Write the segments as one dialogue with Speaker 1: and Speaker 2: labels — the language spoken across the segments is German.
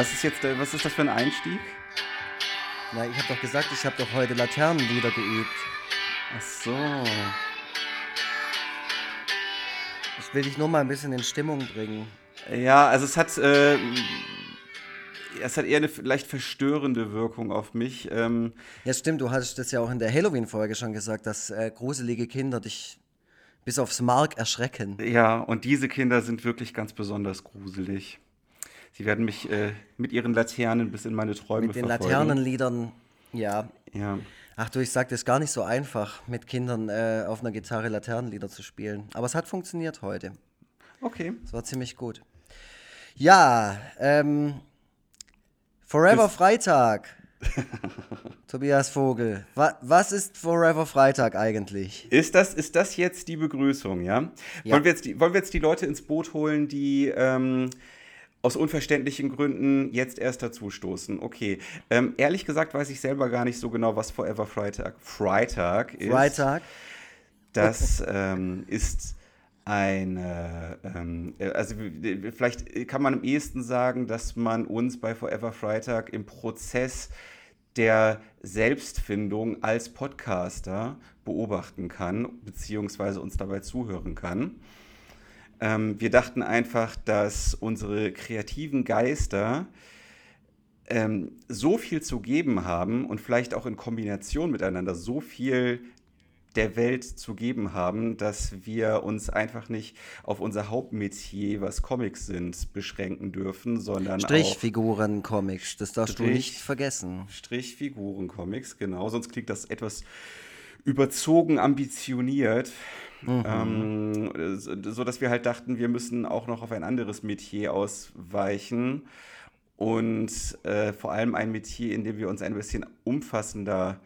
Speaker 1: Was ist jetzt, äh, was ist das für ein Einstieg?
Speaker 2: Na, ich habe doch gesagt, ich habe doch heute Laternenlieder geübt.
Speaker 1: Ach so.
Speaker 2: Ich will dich nur mal ein bisschen in Stimmung bringen.
Speaker 1: Ja, also es hat, äh, es hat eher eine leicht verstörende Wirkung auf mich. Ähm,
Speaker 2: Ja, stimmt, du hattest das ja auch in der Halloween-Folge schon gesagt, dass äh, gruselige Kinder dich bis aufs Mark erschrecken.
Speaker 1: ja, und diese Kinder sind wirklich ganz besonders gruselig. Sie werden mich äh, mit ihren Laternen bis in meine Träume
Speaker 2: Mit den
Speaker 1: verfolgen.
Speaker 2: Laternenliedern, ja.
Speaker 1: Ja.
Speaker 2: Ach du, ich sag, das ist gar nicht so einfach, mit Kindern äh, auf einer Gitarre Laternenlieder zu spielen. Aber es hat funktioniert heute.
Speaker 1: Okay.
Speaker 2: Es war ziemlich gut. Ja, ähm, Forever
Speaker 1: Das-
Speaker 2: Freitag. Tobias Vogel. Wa was ist Forever Freitag eigentlich?
Speaker 1: Ist das, ist das jetzt die Begrüßung, ja?
Speaker 2: Ja.
Speaker 1: Wollen, wir jetzt die, wollen wir jetzt die Leute ins Boot holen, die ähm, aus unverständlichen Gründen jetzt erst dazustoßen? Okay. Ähm, ehrlich gesagt weiß ich selber gar nicht so genau, was Forever Freitag, Freitag ist.
Speaker 2: Freitag?
Speaker 1: Das ähm, ist eine, ähm, äh, also vielleicht kann man am ehesten sagen, dass man uns bei Forever Freitag im Prozess der Selbstfindung als Podcaster beobachten kann, beziehungsweise uns dabei zuhören kann. Ähm, wir dachten einfach, dass unsere kreativen Geister ähm, so viel zu geben haben und vielleicht auch in Kombination miteinander so viel der Welt zu geben haben, dass wir uns einfach nicht auf unser Hauptmetier, was Comics sind, beschränken dürfen, sondern
Speaker 2: Strichfiguren, Comics, das darfst du
Speaker 1: Strich-
Speaker 2: nicht vergessen.
Speaker 1: Strichfiguren-Comics, genau. Sonst klingt das etwas überzogen ambitioniert. Ähm, so, so dass wir halt dachten, wir müssen auch noch auf ein anderes Metier ausweichen. Und äh, vor allem ein Metier, in dem wir uns ein bisschen umfassender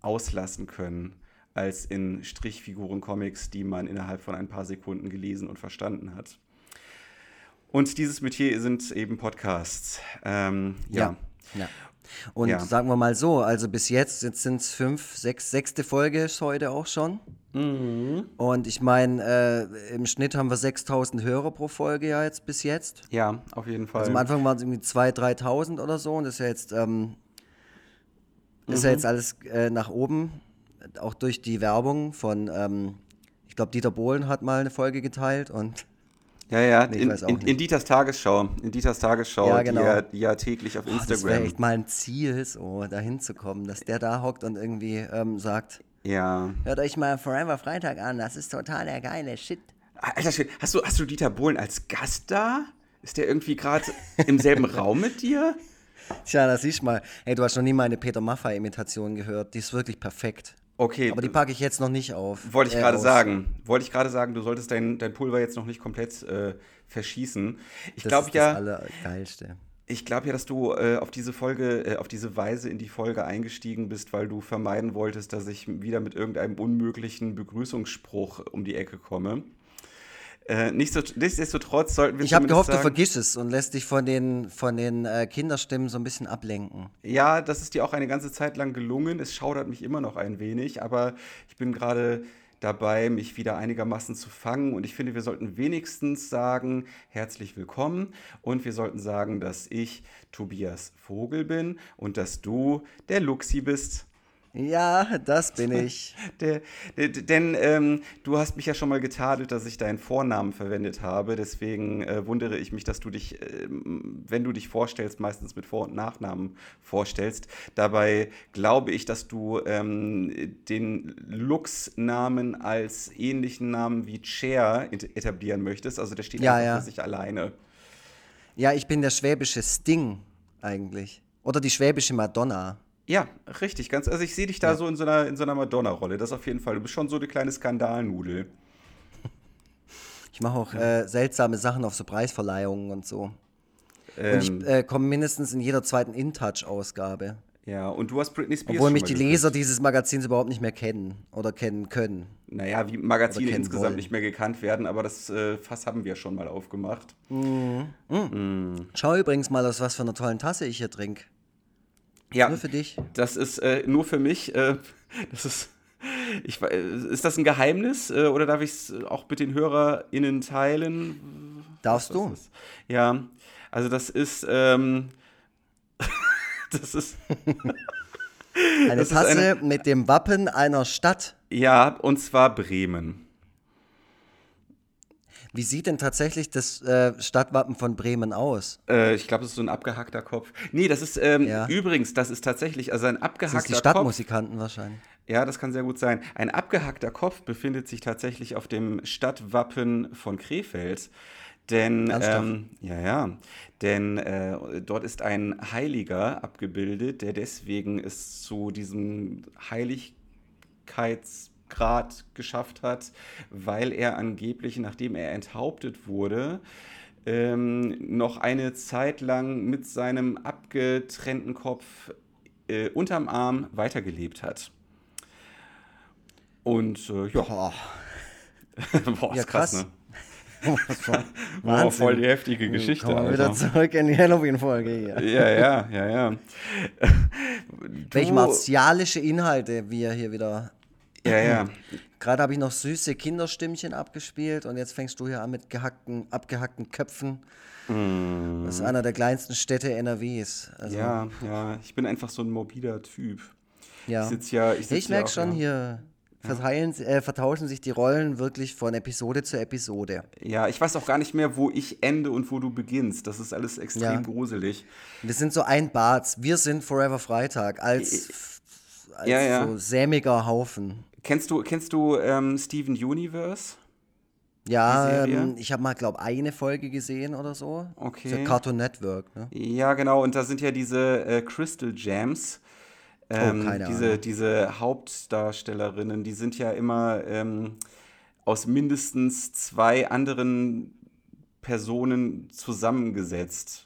Speaker 1: auslassen können als in Strichfiguren-Comics, die man innerhalb von ein paar Sekunden gelesen und verstanden hat. Und dieses Metier sind eben Podcasts. Ähm, ja.
Speaker 2: Ja. ja. Und
Speaker 1: Ja.
Speaker 2: sagen wir mal so, also bis jetzt, jetzt sind es fünf, sechs, sechste Folge ist heute auch schon.
Speaker 1: Mhm.
Speaker 2: Und ich meine, äh, im Schnitt haben wir 6000 Hörer pro Folge ja jetzt bis jetzt.
Speaker 1: Ja, auf jeden Fall.
Speaker 2: Also am Anfang waren es irgendwie 2.000, 3.000 oder so und das ist ja jetzt, ähm, ist
Speaker 1: Mhm.
Speaker 2: ja jetzt alles äh, nach oben, auch durch die Werbung von, ähm, ich glaube, Dieter Bohlen hat mal eine Folge geteilt und
Speaker 1: ja, ja,
Speaker 2: Nee,
Speaker 1: in, in, in Dieters Tagesschau, in Dieters Tagesschau,
Speaker 2: Ja, genau.
Speaker 1: die, ja, die ja täglich auf
Speaker 2: boah, das wäre
Speaker 1: Instagram.
Speaker 2: echt mal ein Ziel, so dahin zu kommen, dass der da hockt und irgendwie ähm, sagt,
Speaker 1: Ja.
Speaker 2: hört euch mal Forever Freitag an, das ist total der geile Shit.
Speaker 1: Alter hast du, hast du Dieter Bohlen als Gast da? Ist der irgendwie gerade im selben Raum mit dir?
Speaker 2: Tja, das siehst du mal. Hey, du hast noch nie meine Peter Maffay-Imitation gehört, die ist wirklich perfekt.
Speaker 1: Okay,
Speaker 2: Aber die packe ich jetzt noch nicht auf.
Speaker 1: wollte ich
Speaker 2: äh,
Speaker 1: gerade sagen. Wollte ich gerade sagen, du solltest dein, dein Pulver jetzt noch nicht komplett äh, verschießen. Ich glaube ja,
Speaker 2: das Allergeilste.
Speaker 1: Ich glaube ja, dass du äh, auf diese Folge, äh, auf diese Weise in die Folge eingestiegen bist, weil du vermeiden wolltest, dass ich wieder mit irgendeinem unmöglichen Begrüßungsspruch um die Ecke komme. Äh, nichtsdestotrotz sollten wir
Speaker 2: Ich habe gehofft, du
Speaker 1: sagen,
Speaker 2: vergisst es und lässt dich von den, von den äh, Kinderstimmen so ein bisschen ablenken.
Speaker 1: Ja, das ist dir auch eine ganze Zeit lang gelungen. Es schaudert mich immer noch ein wenig, aber ich bin gerade dabei, mich wieder einigermaßen zu fangen. Und ich finde, wir sollten wenigstens sagen, herzlich willkommen. Und wir sollten sagen, dass ich Tobias Vogel bin und dass du der Luxi bist.
Speaker 2: Ja, das bin ich.
Speaker 1: Der, der, denn ähm, du hast mich ja schon mal getadelt, dass ich deinen Vornamen verwendet habe. Deswegen äh, wundere ich mich, dass du dich, ähm, wenn du dich vorstellst, meistens mit Vor- und Nachnamen vorstellst. Dabei glaube ich, dass du ähm, den Lux-Namen als ähnlichen Namen wie Cher et- etablieren möchtest. Also der steht
Speaker 2: Ja, ja.
Speaker 1: für sich alleine.
Speaker 2: Ja, ich bin der schwäbische Sting eigentlich. Oder die schwäbische Madonna.
Speaker 1: Ja, richtig. Ganz, also ich sehe dich da so in so einer, in so einer Madonna-Rolle. Das auf jeden Fall. Du bist schon so eine kleine Skandalnudel.
Speaker 2: Ich mache auch äh, seltsame Sachen auf so Preisverleihungen und so. Und
Speaker 1: Ähm,
Speaker 2: ich äh, komme mindestens in jeder zweiten InTouch-Ausgabe.
Speaker 1: ja, und du hast Britney Spears
Speaker 2: Obwohl mich die
Speaker 1: geküsst.
Speaker 2: Leser dieses Magazins überhaupt nicht mehr kennen oder kennen können.
Speaker 1: Naja, wie Magazine insgesamt
Speaker 2: wollen.
Speaker 1: nicht mehr gekannt werden, aber das äh, Fass haben wir schon mal aufgemacht.
Speaker 2: Schau übrigens mal, aus was für einer tollen Tasse ich hier trinke.
Speaker 1: Ja,
Speaker 2: Nur für dich.
Speaker 1: das ist äh, nur für mich. Äh, das ist, ich, ist das ein Geheimnis äh, oder darf ich es auch mit den HörerInnen teilen?
Speaker 2: Darfst du?
Speaker 1: das ist? Ja, Also das ist, ähm, das ist...
Speaker 2: Eine
Speaker 1: Das ist
Speaker 2: Tasse
Speaker 1: eine-
Speaker 2: mit dem Wappen einer Stadt.
Speaker 1: Ja, und zwar Bremen.
Speaker 2: Wie sieht denn tatsächlich das äh, Stadtwappen von Bremen aus?
Speaker 1: Äh, ich glaube, das ist so ein abgehackter Kopf. Nee, das ist ähm,
Speaker 2: Ja.
Speaker 1: übrigens, das ist tatsächlich, also ein
Speaker 2: Das
Speaker 1: abgehackter
Speaker 2: ist die
Speaker 1: Kopf.
Speaker 2: Stadtmusikanten wahrscheinlich.
Speaker 1: Ja, das kann sehr gut sein. Ein abgehackter Kopf befindet sich tatsächlich auf dem Stadtwappen von Krefeld. Denn, ähm, ja, ja, denn äh, dort ist ein Heiliger abgebildet, der deswegen es zu diesem Heiligkeitsgrad geschafft hat, weil er angeblich, nachdem er enthauptet wurde, ähm, noch eine Zeit lang mit seinem abgetrennten Kopf äh, unterm Arm weitergelebt hat. Und äh, ja,
Speaker 2: Boah,
Speaker 1: boah,
Speaker 2: ja
Speaker 1: ist krass,
Speaker 2: krass.
Speaker 1: ne?
Speaker 2: Wahnsinn.
Speaker 1: voll die heftige Geschichte.
Speaker 2: Kommen wir wieder
Speaker 1: Alter.
Speaker 2: zurück in die Halloween-Folge hier.
Speaker 1: Ja, ja, ja, ja.
Speaker 2: Welche martialische Inhalte wir hier wieder.
Speaker 1: Ja, ja.
Speaker 2: Gerade habe ich noch süße Kinderstimmchen abgespielt und jetzt fängst du hier an mit gehackten, abgehackten Köpfen. Das ist einer der kleinsten Städte NRWs. Also.
Speaker 1: Ja, ja. Ich bin einfach so ein morbider Typ.
Speaker 2: ja.
Speaker 1: Ich sitz ja, ich,
Speaker 2: Ich merke schon,
Speaker 1: ja.
Speaker 2: hier verteilen, äh, vertauschen sich die Rollen wirklich von Episode zu Episode.
Speaker 1: Ja, ich weiß auch gar nicht mehr, wo ich ende und wo du beginnst. Das ist alles extrem
Speaker 2: Ja.
Speaker 1: gruselig.
Speaker 2: Wir sind so ein Bad. Wir sind Forever Freitag als, als
Speaker 1: Ja, ja.
Speaker 2: so sämiger Haufen.
Speaker 1: Kennst du, kennst du ähm, Steven Universe?
Speaker 2: Ja, ähm, ich habe mal, glaube eine Folge gesehen oder so.
Speaker 1: Okay.
Speaker 2: Für Cartoon Network. Ne?
Speaker 1: Ja, genau. Und da sind ja diese äh, Crystal Gems. Ähm,
Speaker 2: Oh, keine
Speaker 1: diese,
Speaker 2: Ahnung.
Speaker 1: diese Hauptdarstellerinnen, die sind ja immer ähm, aus mindestens zwei anderen Personen zusammengesetzt.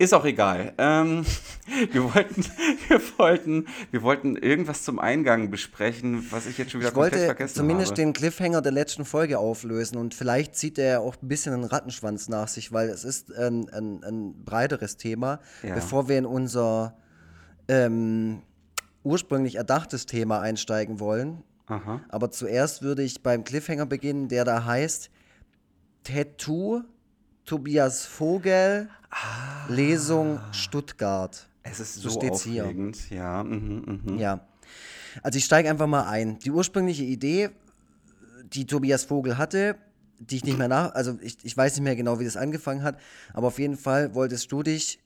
Speaker 1: Ist auch egal. Ähm, wir, wollten, wir, wollten, wir wollten irgendwas zum Eingang besprechen, was ich jetzt schon wieder
Speaker 2: Ich
Speaker 1: komplett
Speaker 2: wollte
Speaker 1: vergessen
Speaker 2: zumindest
Speaker 1: habe.
Speaker 2: den Cliffhanger der letzten Folge auflösen und vielleicht zieht er auch ein bisschen einen Rattenschwanz nach sich, weil es ist ein, ein, ein breiteres Thema.
Speaker 1: Ja.
Speaker 2: Bevor wir in unser ähm, ursprünglich erdachtes Thema einsteigen wollen.
Speaker 1: Aha.
Speaker 2: Aber zuerst würde ich beim Cliffhanger beginnen, der da heißt Tattoo Tobias Vogel Lesung Stuttgart.
Speaker 1: Es ist
Speaker 2: So
Speaker 1: so
Speaker 2: steht's hier.
Speaker 1: aufregend. Ja, mhm, mhm.
Speaker 2: Ja. Also ich steige einfach mal ein. Die ursprüngliche Idee, die Tobias Vogel hatte, die ich nicht mehr nach, also ich, ich weiß nicht mehr genau, wie das angefangen hat, aber auf jeden Fall wolltest du dich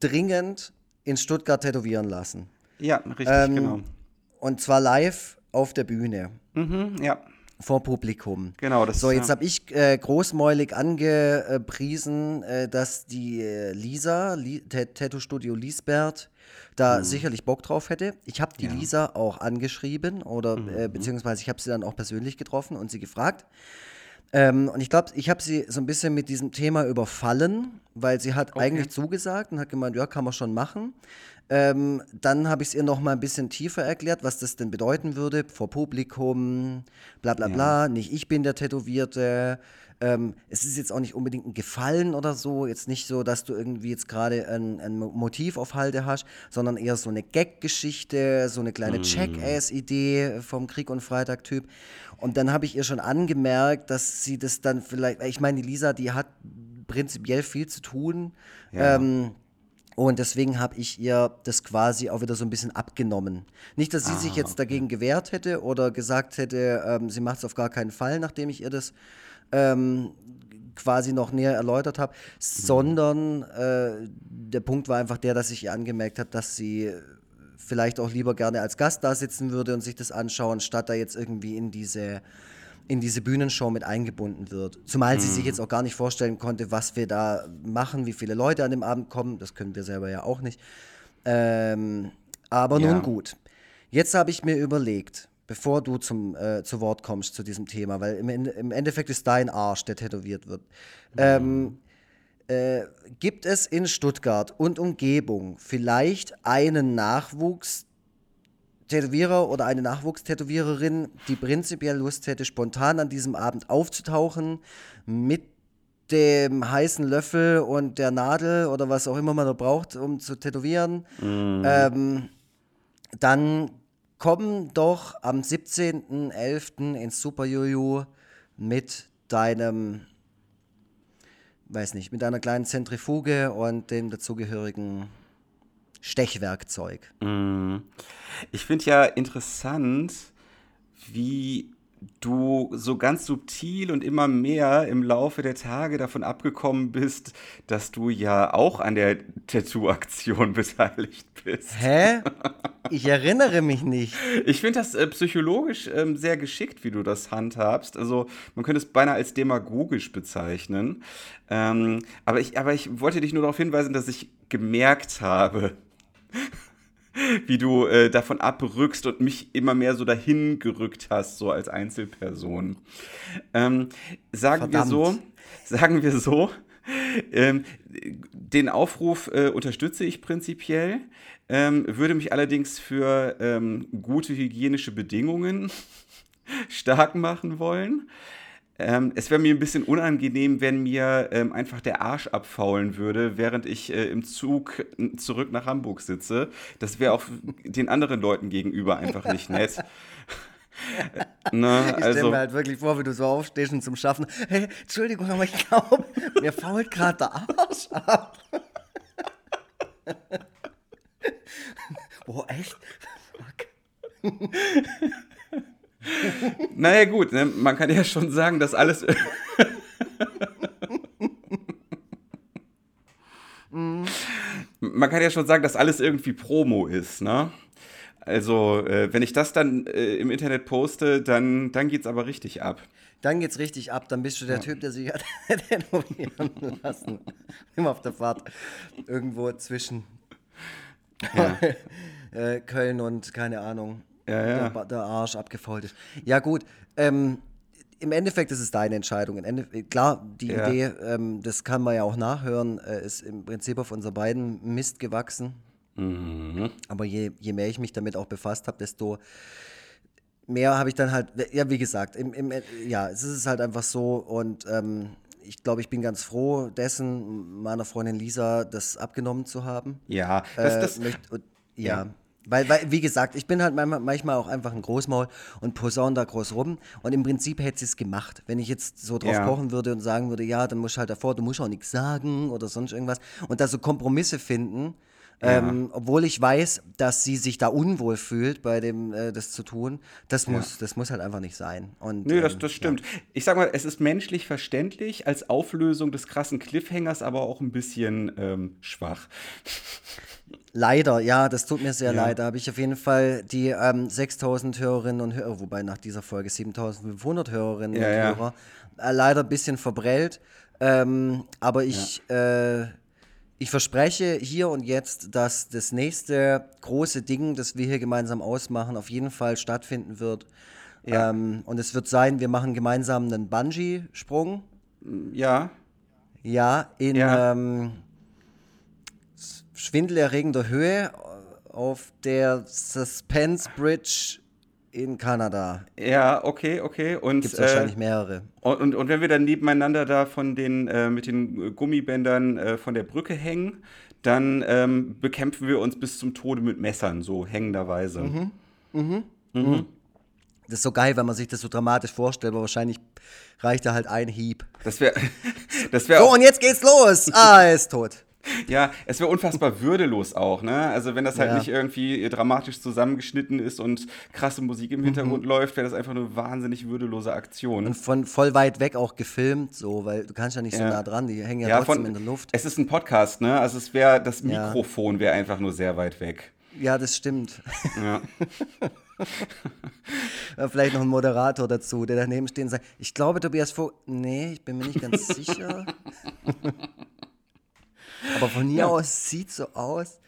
Speaker 2: dringend in Stuttgart tätowieren lassen.
Speaker 1: ja richtig,
Speaker 2: Ähm,
Speaker 1: genau.
Speaker 2: Und zwar live auf der Bühne,
Speaker 1: Mhm, ja,
Speaker 2: vor Publikum.
Speaker 1: genau. Das
Speaker 2: So, jetzt
Speaker 1: ja.
Speaker 2: habe ich äh, großmäulig angepriesen, äh, dass die äh, Lisa, Li Tat- Tattoo Studio Liesbert, da sicherlich Bock drauf hätte. Ich habe die
Speaker 1: Mhm. Ja. Mhm,
Speaker 2: Lisa auch angeschrieben oder äh, beziehungsweise ich habe sie dann auch persönlich getroffen und sie gefragt. Ähm, und ich glaube, ich habe sie so ein bisschen mit diesem Thema überfallen, weil sie hat eigentlich zugesagt und hat gemeint, ja, kann man schon machen. Ähm, dann habe ich es ihr noch mal ein bisschen tiefer erklärt, was das denn bedeuten würde vor Publikum, bla bla bla. Nicht ich bin der Tätowierte. Ähm, es ist jetzt auch nicht unbedingt ein Gefallen oder so. Jetzt nicht so, dass du irgendwie jetzt gerade ein, ein Mo- Motiv auf Halde hast, sondern eher so eine Gag-Geschichte, so eine kleine Jackass-Idee vom Krieg und Freitag-Typ. Und dann habe ich ihr schon angemerkt, dass sie das dann vielleicht, ich meine, die Lisa, die hat prinzipiell viel zu tun.
Speaker 1: Ja.
Speaker 2: Ähm, und deswegen habe ich ihr das quasi auch wieder so ein bisschen abgenommen. Nicht, dass sie sich
Speaker 1: Ah,
Speaker 2: jetzt dagegen gewehrt hätte oder gesagt hätte, ähm, sie macht es auf gar keinen Fall, nachdem ich ihr das ähm, quasi noch näher erläutert habe, sondern äh, der Punkt war einfach der, dass ich ihr angemerkt habe, dass sie vielleicht auch lieber gerne als Gast da sitzen würde und sich das anschauen, statt da jetzt irgendwie in diese in diese Bühnenshow mit eingebunden wird. Zumal sie sich jetzt auch gar nicht vorstellen konnte, was wir da machen, wie viele Leute an dem Abend kommen. Das können wir selber ja auch nicht. Ähm, aber
Speaker 1: Ja.
Speaker 2: nun gut. Jetzt habe ich mir überlegt, bevor du zum, äh, zu Wort kommst zu diesem Thema, weil im, im Endeffekt ist dein Arsch, der tätowiert wird. Ähm, äh, gibt es in Stuttgart und Umgebung vielleicht einen Nachwuchs Tätowierer oder eine Nachwuchstätowiererin, die prinzipiell Lust hätte, spontan an diesem Abend aufzutauchen, mit dem heißen Löffel und der Nadel oder was auch immer man da braucht, um zu tätowieren, ähm, dann komm doch am 17.11. ins Super Juju mit deinem weiß nicht, mit einer kleinen Zentrifuge und dem dazugehörigen Stechwerkzeug.
Speaker 1: Mm. Ich finde ja interessant, wie du so ganz subtil und immer mehr im Laufe der Tage davon abgekommen bist, dass du ja auch an der Tattoo-Aktion beteiligt bist.
Speaker 2: Hä? Ich erinnere mich nicht.
Speaker 1: Ich finde das äh, psychologisch ähm, sehr geschickt, wie du das handhabst. Also man könnte es beinahe als demagogisch bezeichnen. Ähm, aber, ich, aber ich wollte dich nur darauf hinweisen, dass ich gemerkt habe, wie du äh, davon abrückst und mich immer mehr so dahin gerückt hast, so als Einzelperson. Ähm, sagen Verdammt. wir so, sagen wir so, ähm, den Aufruf äh, unterstütze ich prinzipiell, ähm, würde mich allerdings für ähm, gute hygienische Bedingungen stark machen wollen. Ähm, es wäre mir ein bisschen unangenehm, wenn mir ähm, einfach der Arsch abfaulen würde, während ich äh, im Zug zurück nach Hamburg sitze. Das wäre auch den anderen Leuten gegenüber einfach nicht nett.
Speaker 2: Na, ich stelle also, mir halt wirklich vor, wie du so aufstehst und zum Schaffen. Hey, Entschuldigung, aber ich glaube, mir fault gerade der Arsch ab. oh, echt? Fuck.
Speaker 1: naja, gut, ne? man kann ja schon sagen, dass alles. man kann ja schon sagen, dass alles irgendwie Promo ist, ne? Also, äh, wenn ich das dann äh, im Internet poste, dann, dann es aber richtig ab.
Speaker 2: Dann geht's richtig ab. Dann bist du der ja. Typ, der sich hat tätowieren lassen. Immer auf der Fahrt. Irgendwo zwischen ja. äh, Köln und keine Ahnung
Speaker 1: ja, ja.
Speaker 2: Der, der, Arsch abgefault ist. Ja, gut. Ähm, Im Endeffekt ist es deine Entscheidung. Ende, klar, die ja. Idee, ähm, das kann man ja auch nachhören, äh, ist im Prinzip auf unser beiden Mist gewachsen. Mhm. Aber je, je mehr ich mich damit auch befasst habe, desto mehr habe ich dann halt, ja, wie gesagt, im, im, ja, es ist halt einfach so und ähm, ich glaube, ich bin ganz froh dessen, meiner Freundin Lisa das abgenommen zu haben.
Speaker 1: Ja,
Speaker 2: das, äh, das, möcht, ja. ja. Weil, weil, wie gesagt, ich bin halt manchmal auch einfach ein Großmaul und posaun da groß rum. Und im Prinzip hätte sie es gemacht. Wenn ich jetzt so drauf ja. pochen würde und sagen würde, ja, dann musst du halt davor, du musst auch nichts sagen oder sonst irgendwas. Und da so Kompromisse finden, ja. ähm, obwohl ich weiß, dass sie sich da unwohl fühlt, bei dem äh, das zu tun, das muss, ja. das muss halt einfach nicht sein. Und,
Speaker 1: Nö, das, ähm, das stimmt. Ich sag mal, es ist menschlich verständlich, als Auflösung des krassen Cliffhangers aber auch ein bisschen ähm, schwach.
Speaker 2: Leider, ja, das tut mir sehr ja. leid. Da habe ich auf jeden Fall die ähm, 6000 Hörerinnen und Hörer, wobei nach dieser Folge 7500 Hörerinnen ja, und ja. Hörer, äh, leider ein bisschen verbrellt. Ähm, aber ich, äh, ich verspreche hier und jetzt, dass das nächste große Ding, das wir hier gemeinsam ausmachen, auf jeden Fall stattfinden wird. Ähm, und es wird sein, wir machen gemeinsam einen Bungee-Sprung.
Speaker 1: Ja.
Speaker 2: Ja, in. Schwindelerregender Höhe auf der Suspense Bridge in Kanada.
Speaker 1: Ja, okay, okay. Und
Speaker 2: gibt es wahrscheinlich äh, mehrere.
Speaker 1: Und, und, und, wenn wir dann nebeneinander da von den äh, mit den Gummibändern äh, von der Brücke hängen, dann ähm, bekämpfen wir uns bis zum Tode mit Messern, so hängenderweise. Mhm.
Speaker 2: Mhm. Mhm. mhm. Das ist so geil, wenn man sich das so dramatisch vorstellt, aber wahrscheinlich reicht da halt ein Hieb.
Speaker 1: Das wäre. Das wär
Speaker 2: so, und jetzt geht's los. Ah, er ist tot.
Speaker 1: Ja, es wäre unfassbar würdelos auch, ne? Also wenn das halt ja. nicht irgendwie dramatisch zusammengeschnitten ist und krasse Musik im Hintergrund mhm. läuft, wäre das einfach eine wahnsinnig würdelose Aktion.
Speaker 2: Und von voll weit weg auch gefilmt, so, weil du kannst ja nicht ja. so nah dran, die hängen ja, ja trotzdem von, in der Luft.
Speaker 1: Es ist ein Podcast, ne? Also es wäre, das Mikrofon wäre einfach nur sehr weit weg.
Speaker 2: Ja, das stimmt. Ja. Vielleicht noch ein Moderator dazu, der daneben steht und sagt, ich glaube, Tobias Vogel, nee, ich bin mir nicht ganz sicher. Aber von hier ja. aus sieht so aus.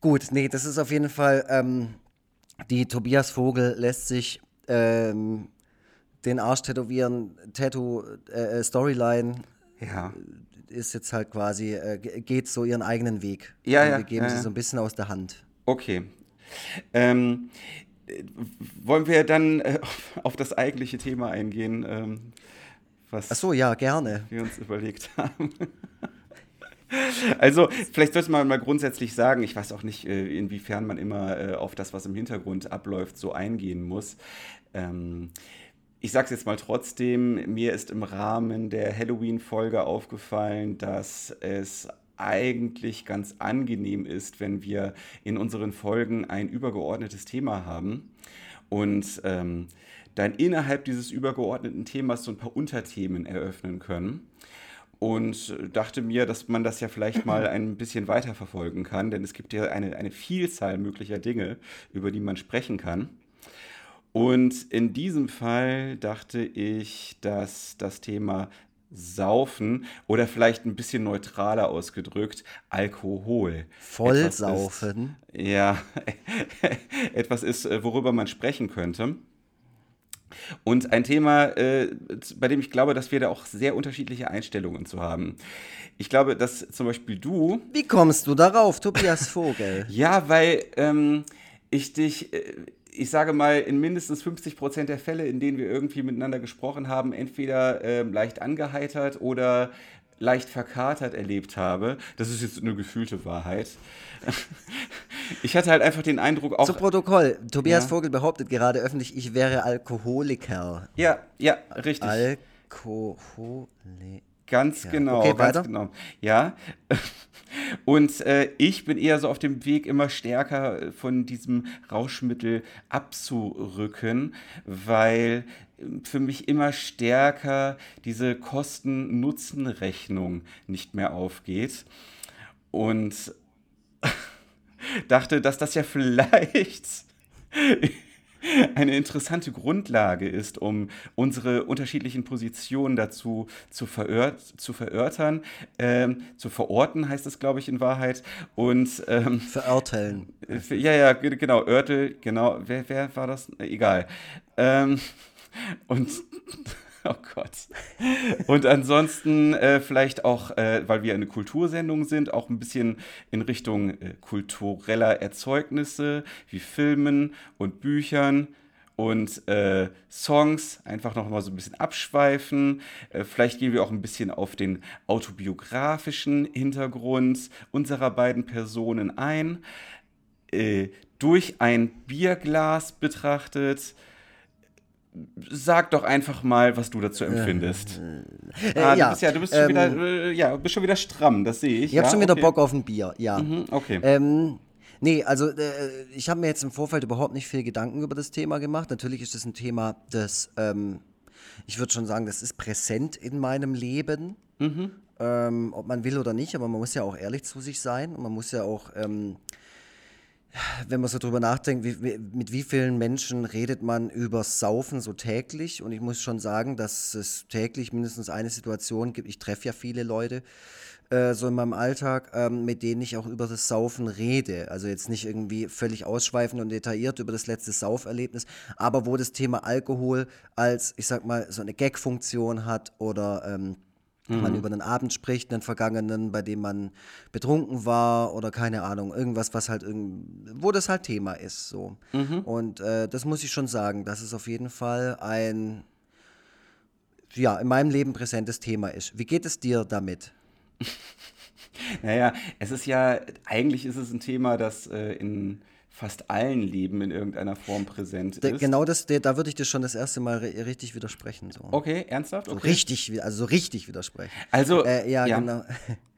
Speaker 2: Gut, nee, das ist auf jeden Fall, ähm, die Tobias Vogel lässt sich ähm, den Arsch tätowieren, Tattoo, äh, äh Storyline.
Speaker 1: Ja.
Speaker 2: Ist jetzt halt quasi, äh, geht so ihren eigenen Weg.
Speaker 1: Ja, ja.
Speaker 2: Wir geben
Speaker 1: ja,
Speaker 2: sie so ein bisschen aus der Hand.
Speaker 1: Okay. Ähm, wollen wir dann äh, auf das eigentliche Thema eingehen, ähm,
Speaker 2: was Ach so, ja, gerne.
Speaker 1: wir uns überlegt haben? Also, vielleicht sollte man mal grundsätzlich sagen, ich weiß auch nicht, äh, inwiefern man immer äh, auf das, was im Hintergrund abläuft, so eingehen muss. Ähm, ich sage es jetzt mal trotzdem, mir ist im Rahmen der Halloween-Folge aufgefallen, dass es eigentlich ganz angenehm ist, wenn wir in unseren Folgen ein übergeordnetes Thema haben und ähm, dann innerhalb dieses übergeordneten Themas so ein paar Unterthemen eröffnen können. Und dachte mir, dass man das ja vielleicht mal ein bisschen weiterverfolgen kann, denn es gibt ja eine, eine Vielzahl möglicher Dinge, über die man sprechen kann. Und in diesem Fall dachte ich, dass das Thema Saufen oder vielleicht ein bisschen neutraler ausgedrückt, Alkohol.
Speaker 2: Vollsaufen.
Speaker 1: Ist, ja, etwas ist, worüber man sprechen könnte. Und ein Thema, äh, bei dem ich glaube, dass wir da auch sehr unterschiedliche Einstellungen zu haben. Ich glaube, dass zum Beispiel du.
Speaker 2: Wie kommst du darauf, Tobias Vogel?
Speaker 1: ja, weil ähm, ich dich. Äh, ich sage mal, in mindestens 50 Prozent der Fälle, in denen wir irgendwie miteinander gesprochen haben, entweder äh, leicht angeheitert oder leicht verkatert erlebt habe. Das ist jetzt eine gefühlte Wahrheit. Ich hatte halt einfach den Eindruck auch.
Speaker 2: Zu Protokoll. Tobias ja. Vogel behauptet gerade öffentlich, ich wäre Alkoholiker.
Speaker 1: Ja, ja, richtig.
Speaker 2: Alkoholiker.
Speaker 1: Ganz genau.
Speaker 2: Okay,
Speaker 1: ganz
Speaker 2: weiter.
Speaker 1: genau. Ja. Und äh, ich bin eher so auf dem Weg, immer stärker von diesem Rauschmittel abzurücken, weil für mich immer stärker diese Kosten-Nutzen-Rechnung nicht mehr aufgeht. Und dachte, dass das ja vielleicht eine interessante Grundlage ist, um unsere unterschiedlichen Positionen dazu zu, verört, zu verörtern, ähm, zu verorten heißt es, glaube ich, in Wahrheit. Und ähm,
Speaker 2: verörteln.
Speaker 1: Ja, ja, genau, Örtel, genau. Wer, wer war das? Egal. Ähm, und Oh Gott. Und ansonsten äh, vielleicht auch, äh, weil wir eine Kultursendung sind, auch ein bisschen in Richtung äh, kultureller Erzeugnisse wie Filmen und Büchern und äh, Songs einfach noch mal so ein bisschen abschweifen. Äh, vielleicht gehen wir auch ein bisschen auf den autobiografischen Hintergrund unserer beiden Personen ein. Äh, durch ein Bierglas betrachtet sag doch einfach mal, was du dazu empfindest. Äh, ah, ja, du bist ja, du bist schon ähm, wieder, äh, ja, bist schon wieder stramm, das sehe ich.
Speaker 2: Ich ja, habe schon wieder
Speaker 1: okay.
Speaker 2: Bock auf ein Bier, ja.
Speaker 1: Mhm, okay.
Speaker 2: Ähm, nee, also äh, ich habe mir jetzt im Vorfeld überhaupt nicht viel Gedanken über das Thema gemacht. Natürlich ist es ein Thema, das, ähm, ich würde schon sagen, das ist präsent in meinem Leben. Mhm. Ähm, ob man will oder nicht, aber man muss ja auch ehrlich zu sich sein und man muss ja auch ähm, wenn man so drüber nachdenkt, wie, mit wie vielen Menschen redet man über Saufen so täglich? Und ich muss schon sagen, dass es täglich mindestens eine Situation gibt. Ich treffe ja viele Leute äh, so in meinem Alltag, ähm, mit denen ich auch über das Saufen rede. Also jetzt nicht irgendwie völlig ausschweifend und detailliert über das letzte Sauferlebnis, aber wo das Thema Alkohol als, ich sag mal, so eine Gag-Funktion hat oder ähm, mhm. man über einen Abend spricht, einen vergangenen, bei dem man betrunken war oder keine Ahnung, irgendwas, was halt wo das halt Thema ist. So. Mhm. Und äh, das muss ich schon sagen, dass es auf jeden Fall ein ja, in meinem Leben präsentes Thema ist. Wie geht es dir damit?
Speaker 1: naja, es ist ja, eigentlich ist es ein Thema, das äh, in fast allen Leben in irgendeiner Form präsent ist.
Speaker 2: Genau das, da würde ich dir schon das erste Mal richtig widersprechen. So.
Speaker 1: Okay, ernsthaft? Okay.
Speaker 2: So richtig, also so richtig widersprechen.
Speaker 1: Also,
Speaker 2: äh, ja, ja, genau.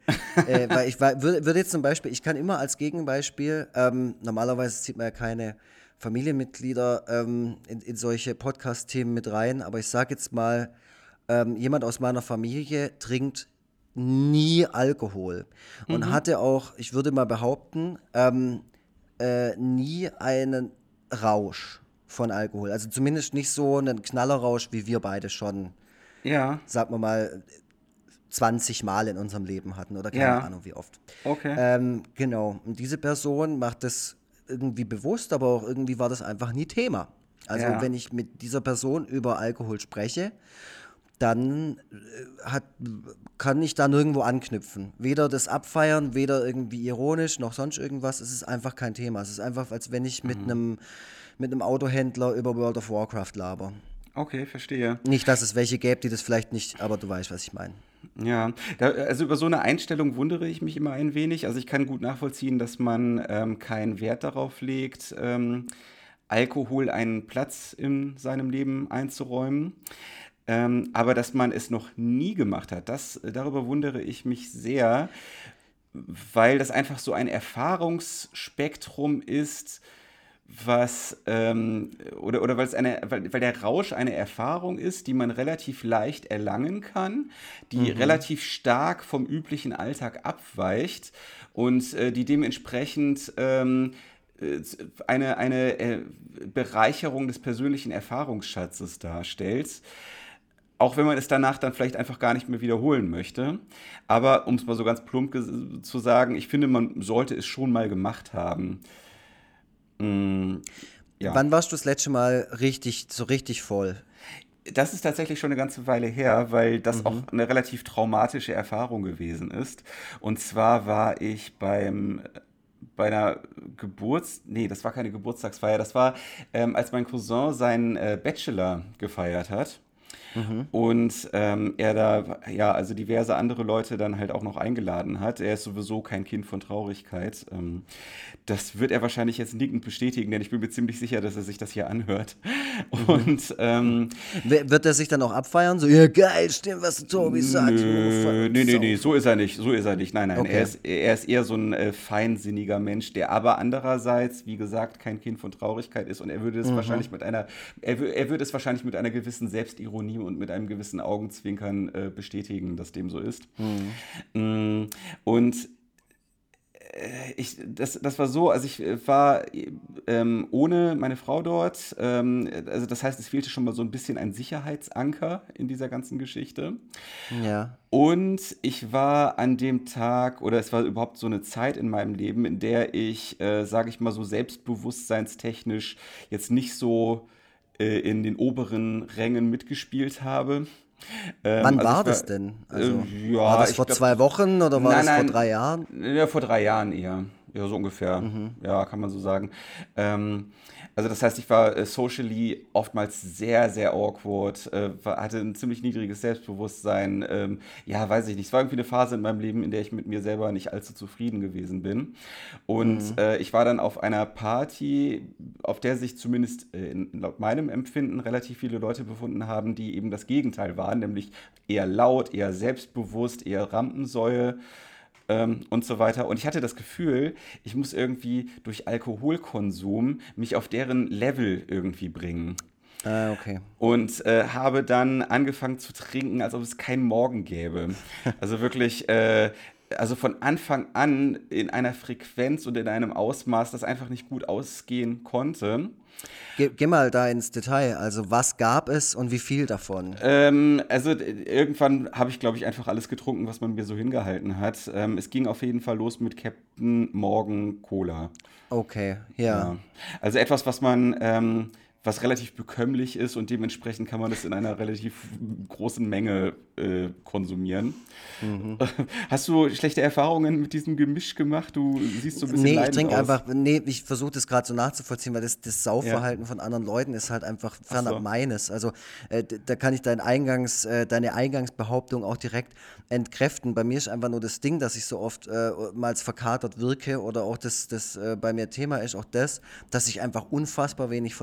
Speaker 2: äh, weil ich würde würd jetzt zum Beispiel, ich kann immer als Gegenbeispiel, ähm, normalerweise zieht man ja keine Familienmitglieder ähm, in, in, solche Podcast-Themen mit rein, aber ich sage jetzt mal, ähm, jemand aus meiner Familie trinkt nie Alkohol und mhm. hatte auch, ich würde mal behaupten, ähm, äh, nie einen Rausch von Alkohol. Also zumindest nicht so einen Knallerrausch, wie wir beide schon,
Speaker 1: ja.
Speaker 2: sagen wir mal, 20 Mal in unserem Leben hatten oder keine ja. Ahnung wie oft.
Speaker 1: Okay.
Speaker 2: Ähm, genau. Und diese Person macht das irgendwie bewusst, aber auch irgendwie war das einfach nie Thema. Also ja. wenn ich mit dieser Person über Alkohol spreche dann äh, hat, kann ich da nirgendwo anknüpfen. Weder das Abfeiern, weder irgendwie ironisch noch sonst irgendwas. Es ist einfach kein Thema. Es ist einfach, als wenn ich mit mhm. einem mit einem Autohändler über World of Warcraft laber.
Speaker 1: Okay, verstehe.
Speaker 2: Nicht, dass es welche gäbe, die das vielleicht nicht, aber du weißt, was ich meine.
Speaker 1: Ja, da, also über so eine Einstellung wundere ich mich immer ein wenig. Also ich kann gut nachvollziehen, dass man ähm, keinen Wert darauf legt, ähm, Alkohol einen Platz in seinem Leben einzuräumen. Ähm, aber dass man es noch nie gemacht hat, das, darüber wundere ich mich sehr, weil das einfach so ein Erfahrungsspektrum ist, was ähm, oder, oder weil es eine, weil, weil der Rausch eine Erfahrung ist, die man relativ leicht erlangen kann, die mhm. relativ stark vom üblichen Alltag abweicht und äh, die dementsprechend ähm, äh, eine, eine äh, Bereicherung des persönlichen Erfahrungsschatzes darstellt. Auch wenn man es danach dann vielleicht einfach gar nicht mehr wiederholen möchte. Aber um es mal so ganz plump zu sagen, ich finde, man sollte es schon mal gemacht haben.
Speaker 2: Mm, ja. Wann warst du das letzte Mal richtig, so richtig voll?
Speaker 1: Das ist tatsächlich schon eine ganze Weile her, weil das mhm. auch eine relativ traumatische Erfahrung gewesen ist. Und zwar war ich beim bei einer Geburts... Nee, das war keine Geburtstagsfeier. Das war, ähm, als mein Cousin seinen äh, Bachelor gefeiert hat. Mhm. Und ähm, er da, ja, also diverse andere Leute dann halt auch noch eingeladen hat. Er ist sowieso kein Kind von Traurigkeit. Ähm, das wird er wahrscheinlich jetzt nickend bestätigen, denn ich bin mir ziemlich sicher, dass er sich das hier anhört. Mhm. Und ähm,
Speaker 2: wird er sich dann auch abfeiern? So, ja geil, stimmt, was Tobi sagt.
Speaker 1: Nö, nee, nee, nee, so ist er nicht. So ist er nicht. Nein, nein. Okay. Er, ist, er ist eher so ein äh, feinsinniger Mensch, der aber andererseits, wie gesagt, kein Kind von Traurigkeit ist und er würde es mhm. wahrscheinlich mit einer, er, er würde es wahrscheinlich mit einer gewissen Selbstironie und mit einem gewissen Augenzwinkern äh, bestätigen, dass dem so ist. Mhm. Und äh, ich, das, das war so, also ich äh, war ähm, ohne meine Frau dort. Ähm, also das heißt, es fehlte schon mal so ein bisschen ein Sicherheitsanker in dieser ganzen Geschichte.
Speaker 2: Ja.
Speaker 1: Und ich war an dem Tag, oder es war überhaupt so eine Zeit in meinem Leben, in der ich, äh, sage ich mal so selbstbewusstseinstechnisch jetzt nicht so äh, in den oberen Rängen mitgespielt habe.
Speaker 2: Ähm, Wann also war das denn? Also, äh, ja, war das vor glaub, zwei Wochen oder war nein, das vor drei Jahren?
Speaker 1: Ja, vor drei Jahren eher. Ja, so ungefähr. Mhm. Ja, kann man so sagen. Ähm, also das heißt, ich war äh, socially oftmals sehr, sehr awkward, äh, hatte ein ziemlich niedriges Selbstbewusstsein. Ähm, ja, weiß ich nicht. Es war irgendwie eine Phase in meinem Leben, in der ich mit mir selber nicht allzu zufrieden gewesen bin. Und mhm. äh, ich war dann auf einer Party, auf der sich zumindest laut meinem Empfinden relativ viele Leute befunden haben, die eben das Gegenteil waren, nämlich eher laut, eher selbstbewusst, eher Rampensäue ähm, und so weiter. Und ich hatte das Gefühl, ich muss irgendwie durch Alkoholkonsum mich auf deren Level irgendwie bringen.
Speaker 2: Ah, okay.
Speaker 1: Und äh, habe dann angefangen zu trinken, als ob es keinen Morgen gäbe. Also wirklich, äh, also von Anfang an in einer Frequenz und in einem Ausmaß, das einfach nicht gut ausgehen konnte.
Speaker 2: Geh, geh, mal da ins Detail. Also, was gab es und wie viel davon?
Speaker 1: Ähm, also, irgendwann habe ich, glaube ich, einfach alles getrunken, was man mir so hingehalten hat. Ähm, es ging auf jeden Fall los mit Captain Morgan Cola.
Speaker 2: Okay, ja. ja.
Speaker 1: Also, etwas, was man. Ähm, was relativ bekömmlich ist und dementsprechend kann man das in einer relativ großen Menge äh, konsumieren. Mhm. Hast du schlechte Erfahrungen mit diesem Gemisch gemacht? Du siehst so ein bisschen
Speaker 2: Nee, ich trinke einfach, nee, ich versuche das gerade so nachzuvollziehen, weil das, das Saufverhalten ja. von anderen Leuten ist halt einfach fernab so. meines. Also äh, da kann ich dein Eingangs, äh, deine Eingangsbehauptung auch direkt entkräften. Bei mir ist einfach nur das Ding, dass ich so oft äh, mal verkatert wirke oder auch das, das äh, bei mir Thema ist, auch das, dass ich einfach unfassbar wenig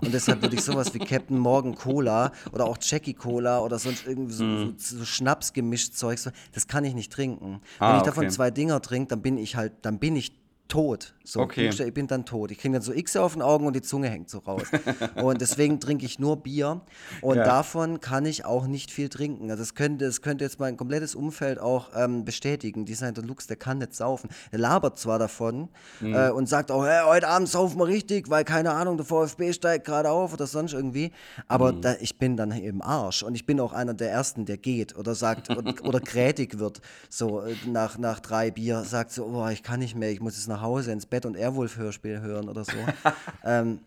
Speaker 2: Und deshalb würde ich sowas wie Captain Morgan Cola oder auch Jackie Cola oder sonst irgendwie so, mm. so, so Schnaps gemischt Zeug, das kann ich nicht trinken. Ah, Wenn ich davon okay. zwei Dinger trinke, dann bin ich halt, dann bin ich tot. So, okay. ich bin dann tot. Ich kriege dann so X auf den Augen und die Zunge hängt so raus. und deswegen trinke ich nur Bier. Und ja. davon kann ich auch nicht viel trinken. Also das könnte, das könnte jetzt mein komplettes Umfeld auch ähm, bestätigen. Der Lux, der kann nicht saufen. Der labert zwar davon mhm. äh, und sagt auch, hey, heute Abend saufen wir richtig, weil keine Ahnung, der VfB steigt gerade auf oder sonst irgendwie. Aber mhm. da, ich bin dann im Arsch. Und ich bin auch einer der Ersten, der geht oder sagt oder, oder grätig wird. So äh, nach, nach drei Bier sagt so, oh, ich kann nicht mehr, ich muss jetzt nach Hause ins Bett und Airwolf-Hörspiel hören oder so. ähm,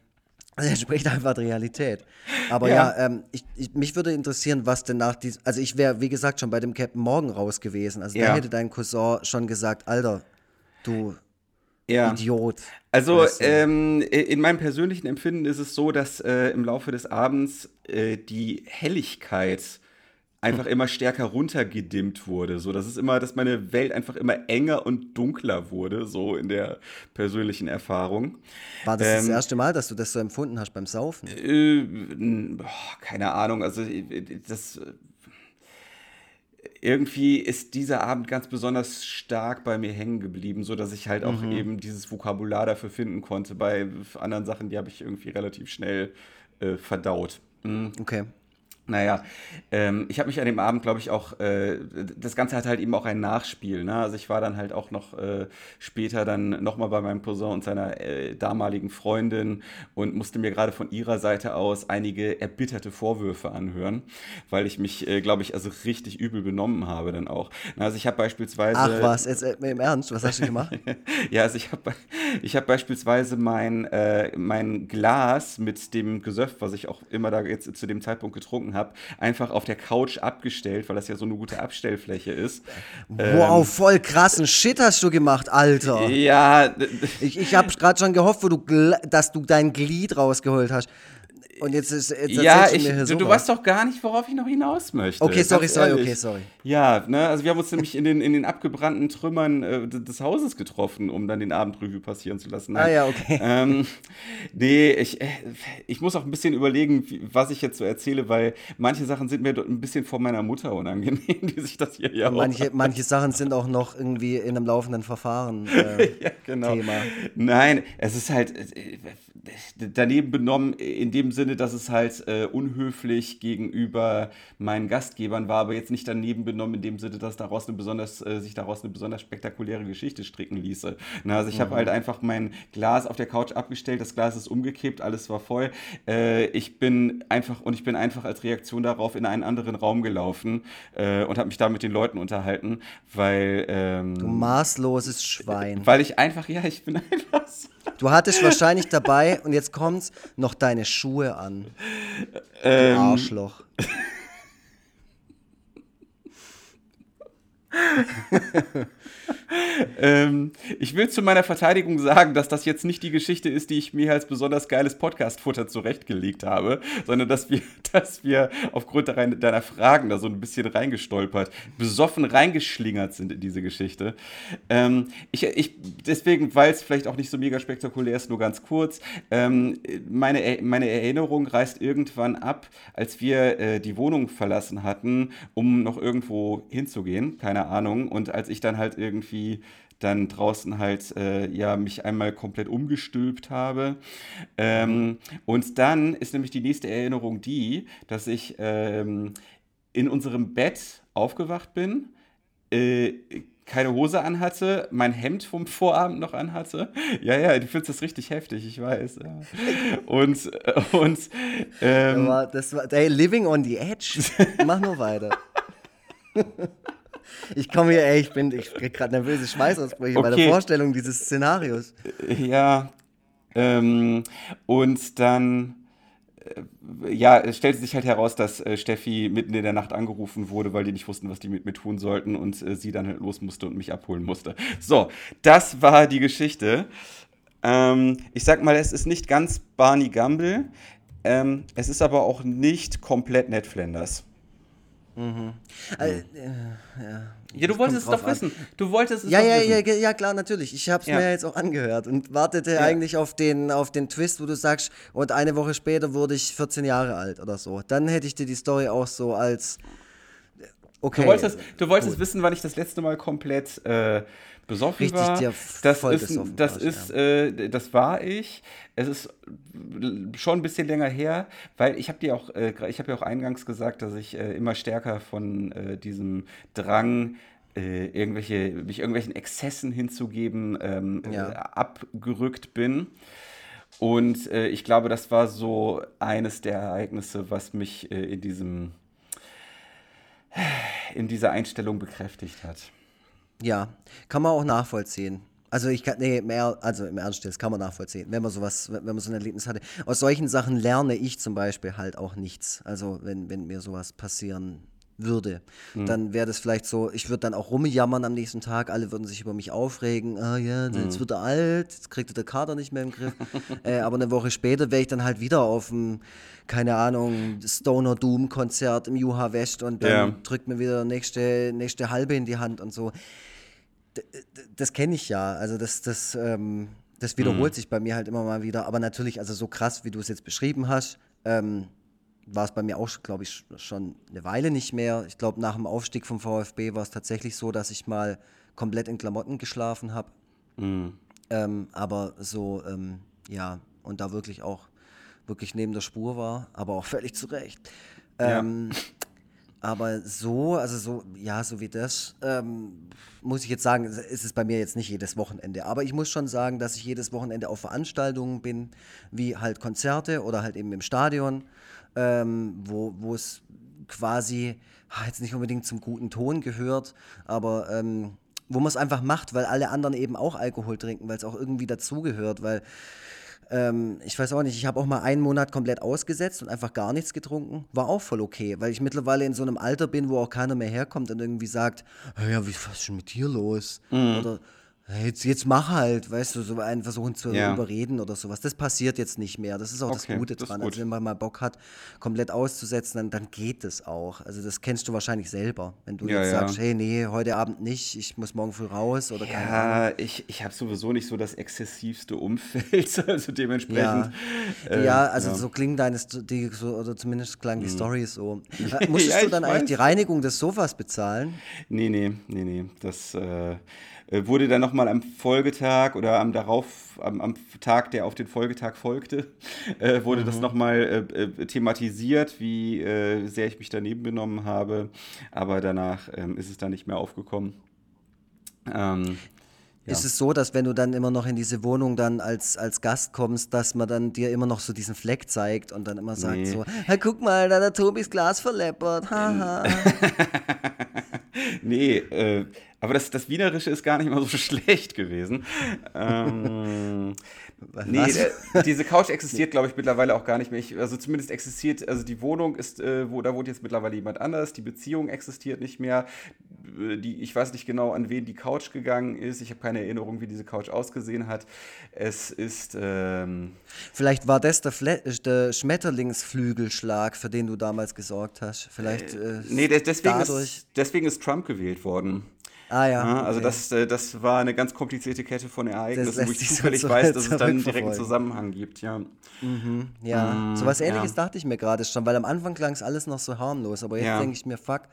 Speaker 2: also entspricht einfach der Realität. Aber ja, ja ähm, ich, ich, mich würde interessieren, was denn nach diesem. Also, ich wäre, wie gesagt, schon bei dem Captain Morgan raus gewesen. Also, ja. da hätte dein Cousin schon gesagt: Alter, du ja. Idiot.
Speaker 1: Also, weißt du? ähm, in meinem persönlichen Empfinden ist es so, dass äh, im Laufe des Abends äh, die Helligkeit einfach immer stärker runtergedimmt wurde. So, das ist immer, dass meine Welt einfach immer enger und dunkler wurde, so in der persönlichen Erfahrung.
Speaker 2: War das ähm, das erste Mal, dass du das so empfunden hast beim Saufen?
Speaker 1: Äh, keine Ahnung, also das irgendwie ist dieser Abend ganz besonders stark bei mir hängen geblieben, so dass ich halt auch mhm. eben dieses Vokabular dafür finden konnte. Bei anderen Sachen, die habe ich irgendwie relativ schnell äh, verdaut.
Speaker 2: Mhm. Okay.
Speaker 1: Naja, ähm, ich habe mich an dem Abend, glaube ich, auch, äh, das Ganze hat halt eben auch ein Nachspiel. Ne? Also ich war dann halt auch noch äh, später dann nochmal bei meinem Cousin und seiner äh, damaligen Freundin und musste mir gerade von ihrer Seite aus einige erbitterte Vorwürfe anhören, weil ich mich, äh, glaube ich, also richtig übel benommen habe dann auch. Also ich habe beispielsweise...
Speaker 2: Ach was, jetzt äh, im Ernst, was hast du gemacht?
Speaker 1: ja, also ich habe ich hab beispielsweise mein, äh, mein Glas mit dem Gesöff, was ich auch immer da jetzt zu dem Zeitpunkt getrunken habe, einfach auf der Couch abgestellt, weil das ja so eine gute Abstellfläche ist.
Speaker 2: Wow, ähm, voll krassen Shit hast du gemacht, Alter.
Speaker 1: Ja.
Speaker 2: Ich, ich habe gerade schon gehofft, du, dass du dein Glied rausgeholt hast. Und jetzt ist jetzt
Speaker 1: ja, ich, du, du, weißt doch gar nicht, worauf ich noch hinaus möchte.
Speaker 2: Okay, sorry, sorry, okay, sorry.
Speaker 1: Ja, ne, also wir haben uns nämlich in den, in den abgebrannten Trümmern äh, des Hauses getroffen, um dann den Abendreview passieren zu lassen.
Speaker 2: Nein. Ah ja, okay.
Speaker 1: Ähm, nee, ich, äh, ich muss auch ein bisschen überlegen, wie, was ich jetzt so erzähle, weil manche Sachen sind mir ein bisschen von meiner Mutter unangenehm, die sich das hier ja
Speaker 2: manche, manche Sachen sind auch noch irgendwie in einem laufenden Verfahren äh, ja, genau. Thema.
Speaker 1: Nein, es ist halt äh, daneben benommen in dem Sinne, dass es halt äh, unhöflich gegenüber meinen Gastgebern war, aber jetzt nicht daneben benommen in dem Sinne, dass daraus eine besonders, äh, sich daraus eine besonders spektakuläre Geschichte stricken ließe. Na, also ich mhm. habe halt einfach mein Glas auf der Couch abgestellt, das Glas ist umgekippt, alles war voll. Äh, ich bin einfach und ich bin einfach als Reaktion darauf in einen anderen Raum gelaufen äh, und habe mich da mit den Leuten unterhalten, weil ähm,
Speaker 2: du maßloses Schwein.
Speaker 1: Weil ich einfach, ja, ich bin einfach so
Speaker 2: Du hattest wahrscheinlich dabei, und jetzt kommt's, noch deine Schuhe an. Ähm, Arschloch.
Speaker 1: ähm, ich will zu meiner Verteidigung sagen, dass das jetzt nicht die Geschichte ist, die ich mir als besonders geiles Podcast-Futter zurechtgelegt habe, sondern dass wir, dass wir aufgrund deiner Fragen da so ein bisschen reingestolpert, besoffen reingeschlingert sind in diese Geschichte. Ähm, ich, ich, deswegen, weil es vielleicht auch nicht so mega spektakulär ist, nur ganz kurz. Ähm, meine, meine Erinnerung reißt irgendwann ab, als wir äh, die Wohnung verlassen hatten, um noch irgendwo hinzugehen, keine Ahnung. Und als ich dann halt irgendwie irgendwie dann draußen halt äh, ja mich einmal komplett umgestülpt habe. Ähm, und dann ist nämlich die nächste Erinnerung die, dass ich ähm, in unserem Bett aufgewacht bin, äh, keine Hose anhatte, mein Hemd vom Vorabend noch anhatte. Ja, ja, du findest das richtig heftig, ich weiß. Ja. Und, äh, und ähm,
Speaker 2: das war, das war, hey, living on the edge. Mach nur weiter. Ich komme hier, ey, ich bin, ich krieg gerade nervöse Schweißausbrüche okay. bei der Vorstellung dieses Szenarios.
Speaker 1: Ja, ähm, und dann, äh, ja, es stellte sich halt heraus, dass äh, Steffi mitten in der Nacht angerufen wurde, weil die nicht wussten, was die mit mir tun sollten und äh, sie dann halt los musste und mich abholen musste. So, das war die Geschichte. Ähm, ich sag mal, es ist nicht ganz Barney Gumble, ähm, es ist aber auch nicht komplett Ned Flanders.
Speaker 2: Mhm. Also, äh, ja.
Speaker 1: ja, du wolltest es doch an. wissen. Du wolltest es
Speaker 2: ja,
Speaker 1: doch
Speaker 2: ja,
Speaker 1: wissen.
Speaker 2: Ja, ja, klar, natürlich. Ich habe es ja. mir jetzt auch angehört und wartete ja. eigentlich auf den, auf den Twist, wo du sagst, und eine Woche später wurde ich 14 Jahre alt oder so. Dann hätte ich dir die Story auch so als.
Speaker 1: Okay. Du wolltest, du wolltest wissen, wann ich das letzte Mal komplett äh, besoffen Richtig, war. Dir das ist, das warst, ist, ja. äh, das war ich. Es ist schon ein bisschen länger her, weil ich habe dir auch, äh, ich habe ja auch eingangs gesagt, dass ich äh, immer stärker von äh, diesem Drang äh, irgendwelche, mich irgendwelchen Exzessen hinzugeben, ähm, ja. abgerückt bin. Und äh, ich glaube, das war so eines der Ereignisse, was mich in diesem in dieser Einstellung bekräftigt hat.
Speaker 2: Ja, kann man auch nachvollziehen. Also ich kann, nee, mehr, also im Ernst, das kann man nachvollziehen, wenn man sowas, wenn man so ein Erlebnis hatte. Aus solchen Sachen lerne ich zum Beispiel halt auch nichts. Also wenn, wenn mir sowas passieren würde, mhm. dann wäre das vielleicht so, ich würde dann auch rumjammern am nächsten Tag, alle würden sich über mich aufregen, ah ja, jetzt mhm. wird er alt, jetzt kriegt er der Kader nicht mehr im Griff. äh, aber eine Woche später wäre ich dann halt wieder auf dem, keine Ahnung, Stoner Doom Konzert im Juha West und dann ja. drückt mir wieder nächste, nächste halbe in die Hand und so. D das kenne ich ja, also das, das, ähm, das wiederholt mhm. sich bei mir halt immer mal wieder, aber natürlich, also so krass, wie du es jetzt beschrieben hast, ähm, war es bei mir auch, glaube ich, schon eine Weile nicht mehr. Ich glaube, nach dem Aufstieg vom VfB war es tatsächlich so, dass ich mal komplett in Klamotten geschlafen habe. Mhm. Ähm, aber so, ähm, ja, und da wirklich auch wirklich neben der Spur war, aber auch völlig zu Recht. Ähm, ja. Aber so, also so, ja, so wie das, ähm, muss ich jetzt sagen, ist es bei mir jetzt nicht jedes Wochenende. Aber ich muss schon sagen, dass ich jedes Wochenende auf Veranstaltungen bin, wie halt Konzerte oder halt eben im Stadion ähm, wo, wo es quasi ah, jetzt nicht unbedingt zum guten Ton gehört, aber ähm, wo man es einfach macht, weil alle anderen eben auch Alkohol trinken, weil es auch irgendwie dazugehört, weil ähm, ich weiß auch nicht, ich habe auch mal einen Monat komplett ausgesetzt und einfach gar nichts getrunken. War auch voll okay, weil ich mittlerweile in so einem Alter bin, wo auch keiner mehr herkommt und irgendwie sagt, ja, wie, was ist denn mit dir los? Mhm. Oder Jetzt, jetzt mach halt, weißt du, so einen versuchen zu ja. überreden oder sowas. Das passiert jetzt nicht mehr. Das ist auch okay, das Gute dran. Gut. Also wenn man mal Bock hat, komplett auszusetzen, dann, dann geht es auch. Also das kennst du wahrscheinlich selber. Wenn du ja, jetzt ja. sagst, hey, nee, heute Abend nicht, ich muss morgen früh raus oder keine
Speaker 1: Ja, ich, ich habe sowieso nicht so das exzessivste Umfeld, also dementsprechend.
Speaker 2: Ja, äh, also so klingen deine, die, so, oder zumindest klang die mhm. Story so. Äh, musstest du dann weiß. eigentlich die Reinigung des Sofas bezahlen?
Speaker 1: Nee, nee, nee, nee. Das, äh, wurde dann nochmal am Folgetag oder am darauf, am, am, Tag, der auf den Folgetag folgte, äh, wurde mhm. das nochmal äh, äh, thematisiert, wie äh, sehr ich mich daneben benommen habe. Aber danach ähm, ist es dann nicht mehr aufgekommen.
Speaker 2: Ähm, ja. Ist es so, dass wenn du dann immer noch in diese Wohnung dann als, als Gast kommst, dass man dann dir immer noch so diesen Fleck zeigt und dann immer sagt nee. so, hey, guck mal, da hat Tobis Glas verleppert, haha.
Speaker 1: nee, äh, aber das, das Wienerische ist gar nicht mal so schlecht gewesen. ähm, nee, äh, diese Couch existiert, glaube ich, mittlerweile auch gar nicht mehr. Ich, also zumindest existiert, also die Wohnung ist, äh, wo, da wohnt jetzt mittlerweile jemand anders, die Beziehung existiert nicht mehr. Äh, die, ich weiß nicht genau, an wen die Couch gegangen ist. Ich habe keine Erinnerung, wie diese Couch ausgesehen hat. Es ist. Ähm,
Speaker 2: Vielleicht war das der, Fle der Schmetterlingsflügelschlag, für den du damals gesorgt hast. Vielleicht. Äh,
Speaker 1: nee, deswegen ist, deswegen ist Trump gewählt worden. Ah ja. ja also okay. das, äh, das war eine ganz komplizierte Kette von Ereignissen, wo ich zufällig so weiß, dass es dann einen Zusammenhang gibt, ja.
Speaker 2: Mhm, ja, mm, so was ähnliches ja. dachte ich mir gerade schon, weil am Anfang klang es alles noch so harmlos, aber jetzt ja. denke ich mir, fuck,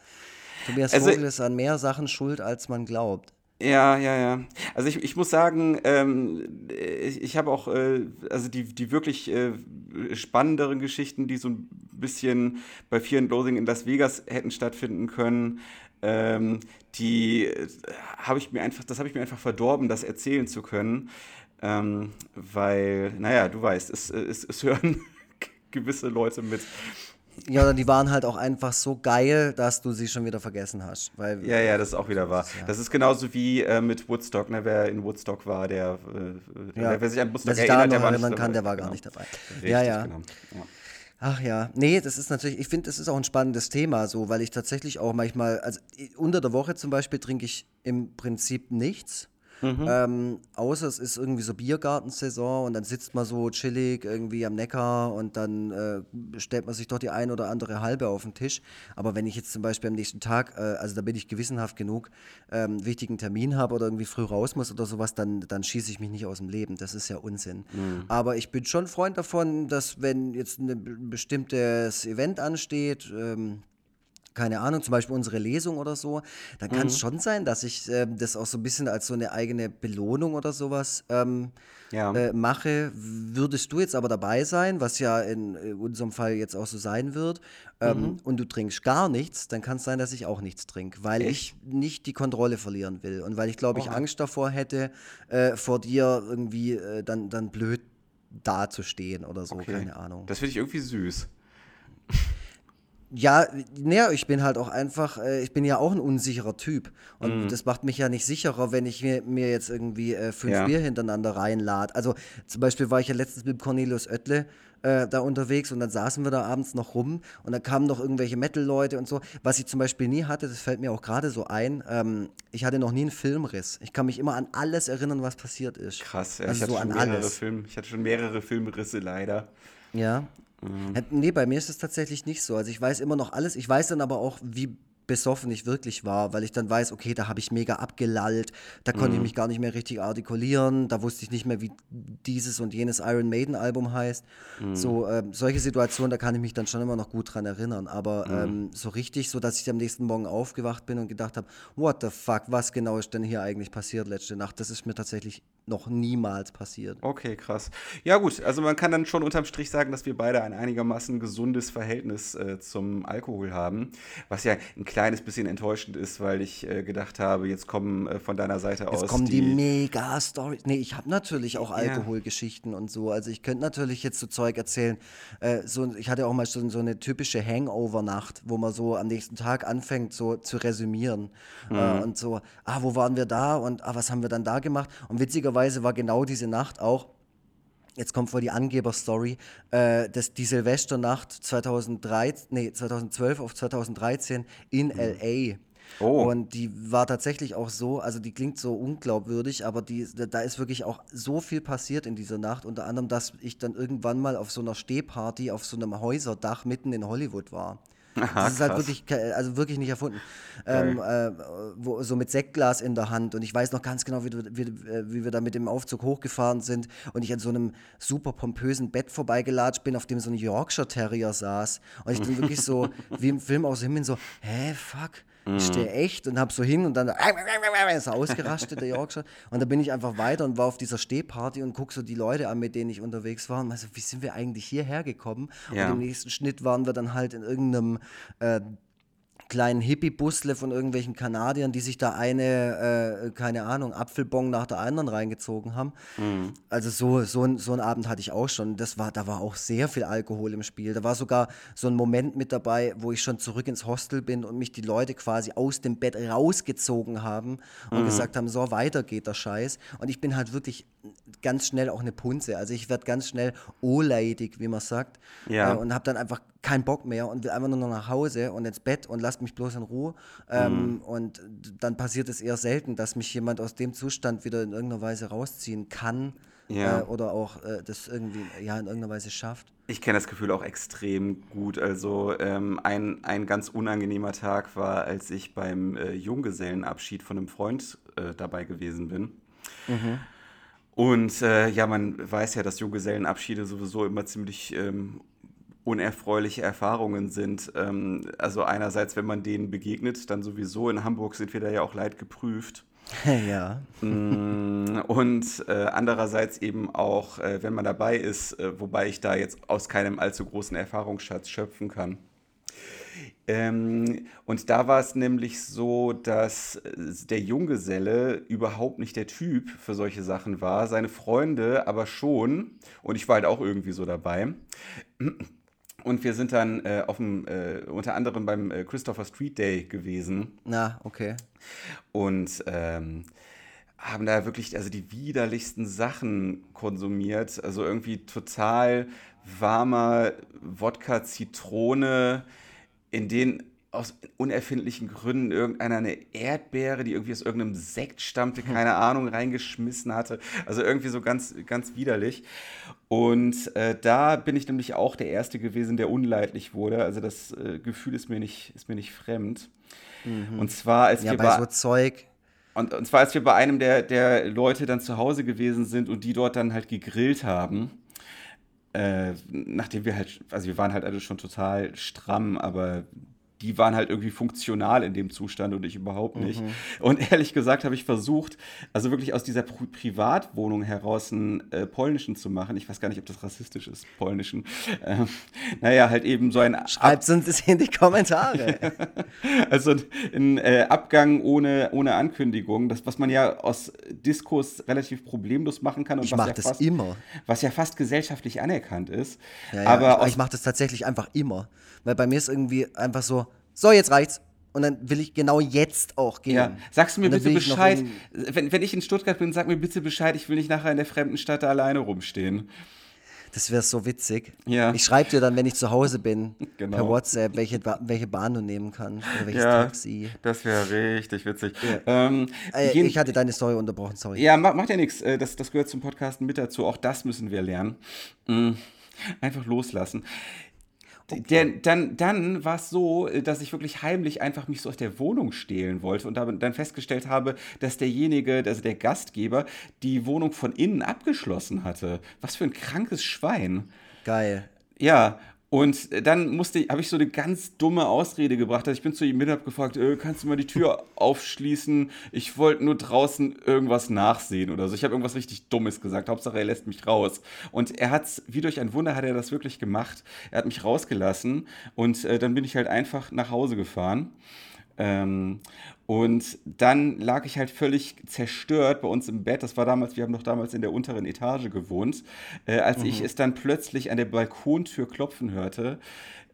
Speaker 2: Tobias also, Vogel ist an mehr Sachen schuld, als man glaubt.
Speaker 1: Ja, ja, ja. Also ich, ich muss sagen, ähm, ich, ich habe auch, äh, also die, die wirklich äh, spannenderen Geschichten, die so ein bisschen bei Fear and Loathing in Las Vegas hätten stattfinden können, ähm, die äh, habe ich mir einfach, das habe ich mir einfach verdorben, das erzählen zu können. Ähm, weil, naja, du weißt, es, es, es hören gewisse Leute mit.
Speaker 2: Ja, oder die waren halt auch einfach so geil, dass du sie schon wieder vergessen hast. Weil,
Speaker 1: ja, ja, das ist auch wieder wahr. Ja. Das ist genauso wie äh, mit Woodstock. Ne? Wer in Woodstock war, der, äh, ja. wer sich an Woodstock wer erinnert, der war nicht dabei.
Speaker 2: kann, der war gar genau. nicht dabei. Richtig, ja, ja. Genau. ja. Ach ja, nee, das ist natürlich, ich finde, das ist auch ein spannendes Thema, so, weil ich tatsächlich auch manchmal, also unter der Woche zum Beispiel trinke ich im Prinzip nichts. Mhm. Ähm, außer es ist irgendwie so Biergartensaison und dann sitzt man so chillig irgendwie am Neckar und dann äh, stellt man sich doch die ein oder andere halbe auf den Tisch. Aber wenn ich jetzt zum Beispiel am nächsten Tag, äh, also da bin ich gewissenhaft genug, ähm, wichtigen Termin habe oder irgendwie früh raus muss oder sowas, dann, dann schieße ich mich nicht aus dem Leben. Das ist ja Unsinn. Mhm. Aber ich bin schon Freund davon, dass wenn jetzt ein bestimmtes Event ansteht, ähm, keine Ahnung, zum Beispiel unsere Lesung oder so, dann kann es mhm. schon sein, dass ich äh, das auch so ein bisschen als so eine eigene Belohnung oder sowas ähm, ja. äh, mache. Würdest du jetzt aber dabei sein, was ja in, in unserem Fall jetzt auch so sein wird, ähm, mhm. und du trinkst gar nichts, dann kann es sein, dass ich auch nichts trinke, weil Echt? ich nicht die Kontrolle verlieren will und weil ich, glaube ich, Angst davor hätte, äh, vor dir irgendwie äh, dann, dann blöd dazustehen oder so, okay. keine Ahnung.
Speaker 1: Das finde ich irgendwie süß.
Speaker 2: Ja, naja, ich bin halt auch einfach, äh, ich bin ja auch ein unsicherer Typ. Und mm. das macht mich ja nicht sicherer, wenn ich mir, mir jetzt irgendwie äh, fünf ja. Bier hintereinander reinlade. Also zum Beispiel war ich ja letztens mit Cornelius Oettle äh, da unterwegs und dann saßen wir da abends noch rum und dann kamen noch irgendwelche Metal-Leute und so. Was ich zum Beispiel nie hatte, das fällt mir auch gerade so ein, ähm, ich hatte noch nie einen Filmriss. Ich kann mich immer an alles erinnern, was passiert ist.
Speaker 1: Krass, ja, also ich, hatte so schon mehrere Film, ich hatte schon mehrere Filmrisse leider.
Speaker 2: Ja, Mhm. Nee, bei mir ist es tatsächlich nicht so. Also ich weiß immer noch alles. Ich weiß dann aber auch, wie besoffen ich wirklich war, weil ich dann weiß, okay, da habe ich mega abgelallt, da konnte mhm. ich mich gar nicht mehr richtig artikulieren, da wusste ich nicht mehr, wie dieses und jenes Iron Maiden Album heißt. Mhm. So ähm, solche Situationen, da kann ich mich dann schon immer noch gut dran erinnern, aber mhm. ähm, so richtig, so dass ich am nächsten Morgen aufgewacht bin und gedacht habe, what the fuck, was genau ist denn hier eigentlich passiert letzte Nacht? Das ist mir tatsächlich noch niemals passiert.
Speaker 1: Okay, krass. Ja gut, also man kann dann schon unterm Strich sagen, dass wir beide ein einigermaßen gesundes Verhältnis äh, zum Alkohol haben, was ja ein kleines bisschen enttäuschend ist, weil ich äh, gedacht habe, jetzt kommen äh, von deiner Seite jetzt aus.
Speaker 2: Jetzt kommen die, die Mega-Stories. Nee, ich habe natürlich auch Alkoholgeschichten ja. und so. Also ich könnte natürlich jetzt so Zeug erzählen. Äh, so, ich hatte auch mal so, so eine typische Hangover-Nacht, wo man so am nächsten Tag anfängt, so zu resümieren. Mhm. Äh, und so, ah, wo waren wir da und ah, was haben wir dann da gemacht? Und witzigerweise war genau diese Nacht auch Jetzt kommt vor die Angeber-Story, äh, dass die Silvesternacht 2013, nee, 2012 auf 2013 in mhm. LA. Oh. Und die war tatsächlich auch so, also die klingt so unglaubwürdig, aber die, da ist wirklich auch so viel passiert in dieser Nacht. Unter anderem, dass ich dann irgendwann mal auf so einer Stehparty auf so einem Häuserdach mitten in Hollywood war. Aha, das ist halt wirklich, also wirklich nicht erfunden. Ähm, äh, wo, so mit Sektglas in der Hand und ich weiß noch ganz genau, wie, wie, wie, wir da mit dem Aufzug hochgefahren sind und ich an so einem super pompösen Bett vorbeigelatscht bin, auf dem so ein Yorkshire Terrier saß und ich dann wirklich so, wie im Film aus dem Himmel so, hä, fuck, ich stehe mhm. echt und habe so hin und dann ist er ausgerastet, der Yorkshire. Und da bin ich einfach weiter und war auf dieser Stehparty und gucke so die Leute an, mit denen ich unterwegs war. Und meinte, wie sind wir eigentlich hierher gekommen? Ja. Und im nächsten Schnitt waren wir dann halt in irgendeinem äh, kleinen Hippie-Busle von irgendwelchen Kanadiern, die sich da eine, äh, keine Ahnung, Apfelbong nach der anderen reingezogen haben. Mhm. Also so, so, ein, so einen Abend hatte ich auch schon. Das war, da war auch sehr viel Alkohol im Spiel. Da war sogar so ein Moment mit dabei, wo ich schon zurück ins Hostel bin und mich die Leute quasi aus dem Bett rausgezogen haben und mhm. gesagt haben, so weiter geht der Scheiß. Und ich bin halt wirklich ganz schnell auch eine Punze. Also ich werde ganz schnell oleidig, wie man sagt. Ja. Äh, und habe dann einfach keinen Bock mehr und will einfach nur noch nach Hause und ins Bett und lasst mich bloß in Ruhe. Ähm, mhm. Und dann passiert es eher selten, dass mich jemand aus dem Zustand wieder in irgendeiner Weise rausziehen kann. Ja. Äh, oder auch äh, das irgendwie ja, in irgendeiner Weise schafft.
Speaker 1: Ich kenne das Gefühl auch extrem gut. Also ähm, ein, ein ganz unangenehmer Tag war, als ich beim äh, Junggesellenabschied von einem Freund äh, dabei gewesen bin. Mhm. Und äh, ja, man weiß ja, dass Junggesellenabschiede sowieso immer ziemlich ähm, unerfreuliche Erfahrungen sind. Ähm, also einerseits, wenn man denen begegnet, dann sowieso. In Hamburg sind wir da ja auch leid geprüft.
Speaker 2: Ja.
Speaker 1: Mm, und äh, andererseits eben auch, äh, wenn man dabei ist, äh, wobei ich da jetzt aus keinem allzu großen Erfahrungsschatz schöpfen kann. Ähm, und da war es nämlich so, dass äh, der Junggeselle überhaupt nicht der Typ für solche Sachen war, seine Freunde aber schon. Und ich war halt auch irgendwie so dabei. Und wir sind dann äh, auf dem, äh, unter anderem beim äh, Christopher Street Day gewesen.
Speaker 2: Na, okay.
Speaker 1: Und ähm, haben da wirklich also die widerlichsten Sachen konsumiert. Also irgendwie total warmer Wodka, Zitrone, in den aus unerfindlichen Gründen irgendeiner eine Erdbeere, die irgendwie aus irgendeinem Sekt stammte, hm. keine Ahnung, reingeschmissen hatte. Also irgendwie so ganz, ganz widerlich. Und äh, da bin ich nämlich auch der Erste gewesen, der unleidlich wurde. Also das äh, Gefühl ist mir nicht, ist mir nicht fremd. Mhm. Und zwar, als
Speaker 2: ja, wir bei so Zeug.
Speaker 1: Und, und zwar, als wir bei einem der, der Leute dann zu Hause gewesen sind und die dort dann halt gegrillt haben. Äh, nachdem wir halt, also wir waren halt alle schon total stramm, aber die waren halt irgendwie funktional in dem Zustand und ich überhaupt nicht. Mhm. Und ehrlich gesagt habe ich versucht, also wirklich aus dieser Pri Privatwohnung heraus einen äh, polnischen zu machen. Ich weiß gar nicht, ob das rassistisch ist, polnischen. Ähm, naja, halt eben so ein.
Speaker 2: Schreibt uns das in die Kommentare.
Speaker 1: also ein äh, Abgang ohne, ohne Ankündigung, das, was man ja aus Diskurs relativ problemlos machen kann. Und
Speaker 2: ich mache
Speaker 1: ja
Speaker 2: das
Speaker 1: fast,
Speaker 2: immer.
Speaker 1: Was ja fast gesellschaftlich anerkannt ist.
Speaker 2: Ja, ja,
Speaker 1: aber
Speaker 2: ich, ich mache das tatsächlich einfach immer. Weil bei mir ist irgendwie einfach so, so, jetzt reicht's. Und dann will ich genau jetzt auch gehen. Ja.
Speaker 1: Sagst du mir bitte Bescheid, wenn, wenn ich in Stuttgart bin, sag mir bitte Bescheid, ich will nicht nachher in der fremden Stadt alleine rumstehen.
Speaker 2: Das wäre so witzig.
Speaker 1: Ja.
Speaker 2: Ich schreibe dir dann, wenn ich zu Hause bin, genau. per WhatsApp, welche, welche Bahn du nehmen kannst oder welches
Speaker 1: ja,
Speaker 2: Taxi.
Speaker 1: Das wäre richtig witzig.
Speaker 2: Ja. Ähm, äh, ich hatte deine Story unterbrochen, sorry.
Speaker 1: Ja, macht, macht ja nichts. Äh, das, das gehört zum Podcasten mit dazu. Auch das müssen wir lernen. Mhm. Einfach loslassen. Der, dann dann war es so, dass ich wirklich heimlich einfach mich so aus der Wohnung stehlen wollte und dann festgestellt habe, dass derjenige, also der Gastgeber, die Wohnung von innen abgeschlossen hatte. Was für ein krankes Schwein.
Speaker 2: Geil.
Speaker 1: Ja, und dann musste, habe ich so eine ganz dumme Ausrede gebracht. Also ich bin zu ihm mit und habe gefragt, äh, kannst du mal die Tür aufschließen? Ich wollte nur draußen irgendwas nachsehen oder so. Ich habe irgendwas richtig Dummes gesagt. Hauptsache, er lässt mich raus. Und er hat es, wie durch ein Wunder, hat er das wirklich gemacht. Er hat mich rausgelassen und äh, dann bin ich halt einfach nach Hause gefahren. Ähm, und dann lag ich halt völlig zerstört bei uns im Bett. Das war damals, wir haben noch damals in der unteren Etage gewohnt. Äh, als mhm. ich es dann plötzlich an der Balkontür klopfen hörte,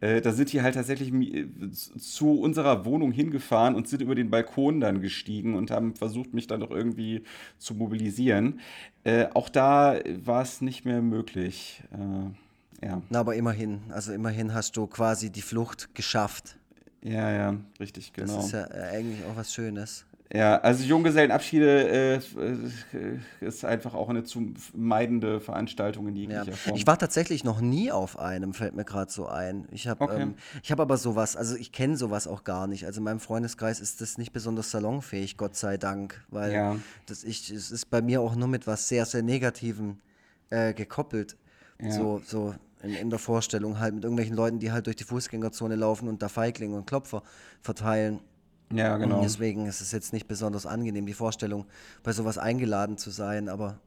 Speaker 1: äh, da sind die halt tatsächlich äh, zu unserer Wohnung hingefahren und sind über den Balkon dann gestiegen und haben versucht, mich dann doch irgendwie zu mobilisieren. Äh, auch da war es nicht mehr möglich. Äh, ja.
Speaker 2: Na, aber immerhin, also immerhin hast du quasi die Flucht geschafft.
Speaker 1: Ja, ja, richtig, genau.
Speaker 2: Das ist ja äh, eigentlich auch was Schönes.
Speaker 1: Ja, also Junggesellenabschiede äh, ist einfach auch eine zu meidende Veranstaltung in jeglicher ja. Form.
Speaker 2: Ich war tatsächlich noch nie auf einem, fällt mir gerade so ein. Ich habe okay. ähm, hab aber sowas, also ich kenne sowas auch gar nicht. Also in meinem Freundeskreis ist das nicht besonders salonfähig, Gott sei Dank, weil ja. das ich, es ist bei mir auch nur mit was sehr, sehr Negativem äh, gekoppelt. Ja. So, so in, in, der Vorstellung halt mit irgendwelchen Leuten, die halt durch die Fußgängerzone laufen und da Feiglinge und Klopfer verteilen.
Speaker 1: Ja, genau.
Speaker 2: Und deswegen ist es jetzt nicht besonders angenehm, die Vorstellung, bei sowas eingeladen zu sein, aber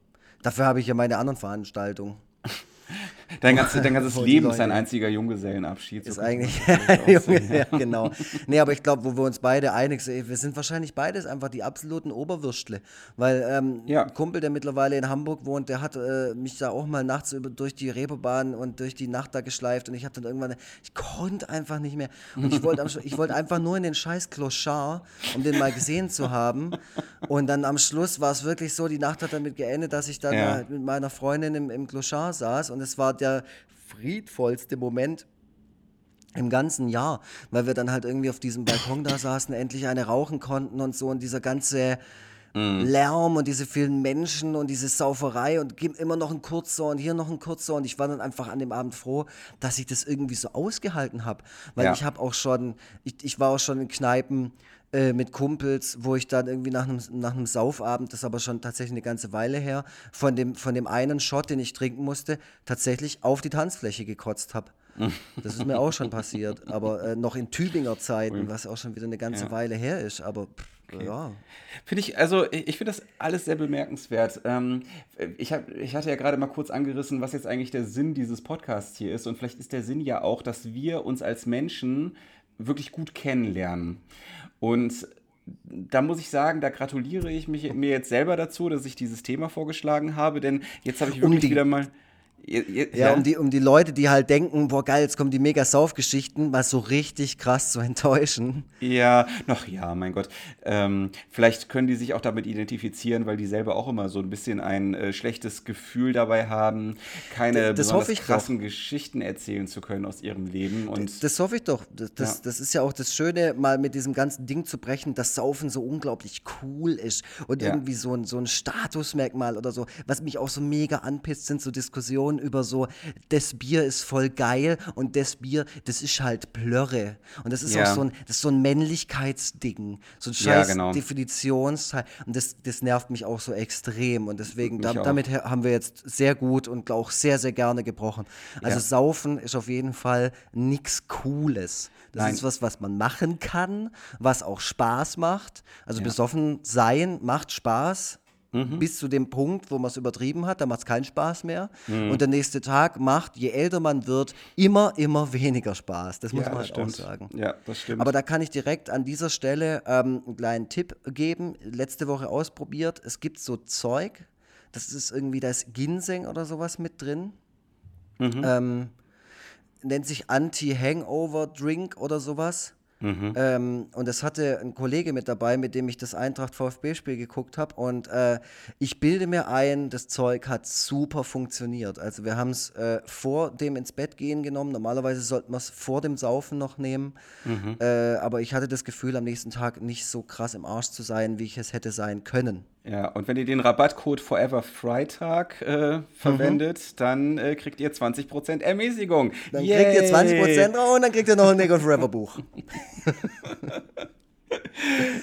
Speaker 2: dafür habe ich ja meine anderen Veranstaltungen.
Speaker 1: Dein, ganze, dein ganzes Leben ist ein einziger Junggesellenabschied.
Speaker 2: Ist so eigentlich, Junge, ja, genau. Nee, aber ich glaube, wo wir uns beide einig sind, wir sind wahrscheinlich beides einfach die absoluten Oberwürstle. Weil ähm, ja. ein Kumpel, der mittlerweile in Hamburg wohnt, der hat äh, mich da auch mal nachts über, durch die Reeperbahn und durch die Nacht da geschleift und ich habe dann irgendwann, ich konnte einfach nicht mehr. Und ich wollte wollt einfach nur in den scheiß Clochard, um den mal gesehen zu haben. Und dann am Schluss war es wirklich so, die Nacht hat damit geendet, dass ich dann ja. mit meiner Freundin im, im Clochard saß und es war der friedvollste Moment im ganzen Jahr, weil wir dann halt irgendwie auf diesem Balkon da saßen, endlich eine rauchen konnten und so. Und dieser ganze mm. Lärm und diese vielen Menschen und diese Sauferei und immer noch ein kurzer und hier noch ein kurzer und ich war dann einfach an dem Abend froh, dass ich das irgendwie so ausgehalten habe, weil ja. ich habe auch schon, ich, ich war auch schon in Kneipen, äh, mit Kumpels, wo ich dann irgendwie nach einem, nach einem Saufabend, das ist aber schon tatsächlich eine ganze Weile her, von dem, von dem einen Shot, den ich trinken musste, tatsächlich auf die Tanzfläche gekotzt habe. Das ist mir auch schon passiert, aber äh, noch in Tübinger Zeiten, was auch schon wieder eine ganze ja. Weile her ist, aber okay. ja.
Speaker 1: Finde ich, also ich finde das alles sehr bemerkenswert. Ähm, ich, hab, ich hatte ja gerade mal kurz angerissen, was jetzt eigentlich der Sinn dieses Podcasts hier ist und vielleicht ist der Sinn ja auch, dass wir uns als Menschen wirklich gut kennenlernen. Und da muss ich sagen, da gratuliere ich mich, mir jetzt selber dazu, dass ich dieses Thema vorgeschlagen habe, denn jetzt habe ich wirklich um wieder mal
Speaker 2: ja, Um, die, um die Leute, die halt denken, boah geil, jetzt kommen die mega Saufgeschichten, mal so richtig krass zu enttäuschen.
Speaker 1: Ja, noch ja, mein Gott. Ähm, vielleicht können die sich auch damit identifizieren, weil die selber auch immer so ein bisschen ein äh, schlechtes Gefühl dabei haben, keine das, das besonders krassen doch. Geschichten erzählen zu können aus ihrem Leben. Und
Speaker 2: das, das hoffe ich doch. Das, das, ja. das ist ja auch das Schöne, mal mit diesem ganzen Ding zu brechen, dass Saufen so unglaublich cool ist und ja. irgendwie so ein, so ein Statusmerkmal oder so. Was mich auch so mega anpisst, sind so Diskussionen Diskussion über so, das Bier ist voll geil und das Bier, das ist halt Plörre. Und das ist
Speaker 1: Ja.
Speaker 2: auch so ein, das ist so ein Männlichkeitsding. So ein
Speaker 1: Ja,
Speaker 2: scheiß
Speaker 1: genau.
Speaker 2: Definitionsteil. Und das, das nervt mich auch so extrem. Und deswegen, da, damit haben wir jetzt sehr gut und auch sehr, sehr gerne gebrochen. Also
Speaker 1: Ja.
Speaker 2: Saufen ist auf jeden Fall nichts Cooles. Das
Speaker 1: Nein.
Speaker 2: ist was, was man machen kann, was auch Spaß macht. Also
Speaker 1: Ja.
Speaker 2: besoffen sein macht Spaß.
Speaker 1: Mhm.
Speaker 2: Bis zu dem Punkt, wo man es übertrieben hat, da macht es keinen Spaß mehr.
Speaker 1: Mhm.
Speaker 2: Und der nächste Tag macht, je älter man wird, immer, immer weniger Spaß. Das muss
Speaker 1: ja,
Speaker 2: man
Speaker 1: das
Speaker 2: halt auch
Speaker 1: stimmt.
Speaker 2: sagen.
Speaker 1: Ja, das stimmt.
Speaker 2: Aber da kann ich direkt an dieser Stelle ähm, einen kleinen Tipp geben. Letzte Woche ausprobiert. Es gibt so Zeug, das ist irgendwie, da ist Ginseng oder sowas mit drin.
Speaker 1: Mhm.
Speaker 2: Ähm, nennt sich Anti-Hangover-Drink oder sowas.
Speaker 1: Mhm.
Speaker 2: Ähm, und das hatte ein Kollege mit dabei, mit dem ich das Eintracht VfB-Spiel geguckt habe. Und äh, ich bilde mir ein, das Zeug hat super funktioniert. Also wir haben es äh, vor dem ins Bett gehen genommen. Normalerweise sollte man es vor dem Saufen noch nehmen.
Speaker 1: Mhm.
Speaker 2: Äh, aber ich hatte das Gefühl, am nächsten Tag nicht so krass im Arsch zu sein, wie ich es hätte sein können.
Speaker 1: Ja, und wenn ihr den Rabattcode Forever Freitag äh, verwendet, dann äh, kriegt ihr 20% Ermäßigung.
Speaker 2: Dann kriegt ihr 20% drauf und dann kriegt ihr noch ein Nick Forever Buch.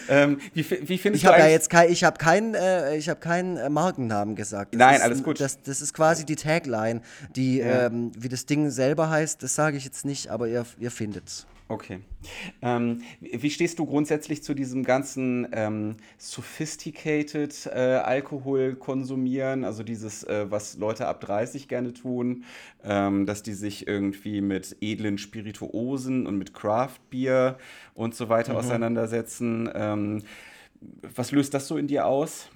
Speaker 1: Ähm, wie, wie findest
Speaker 2: Ich habe ja jetzt kein, ich habe keinen, äh, ich habe keinen äh, Markennamen gesagt. Das
Speaker 1: Nein,
Speaker 2: ist,
Speaker 1: alles gut.
Speaker 2: Das, das ist quasi die Tagline, die,
Speaker 1: Ja.
Speaker 2: ähm, wie das Ding selber heißt, das sage ich jetzt nicht, aber ihr, ihr findet's.
Speaker 1: Okay. Ähm, wie stehst du grundsätzlich zu diesem ganzen ähm, sophisticated äh, Alkohol konsumieren, also dieses, äh, was Leute ab 30 gerne tun, ähm, dass die sich irgendwie mit edlen Spirituosen und mit Craft Beer und so weiter auseinandersetzen? Ähm, was löst das so in dir aus?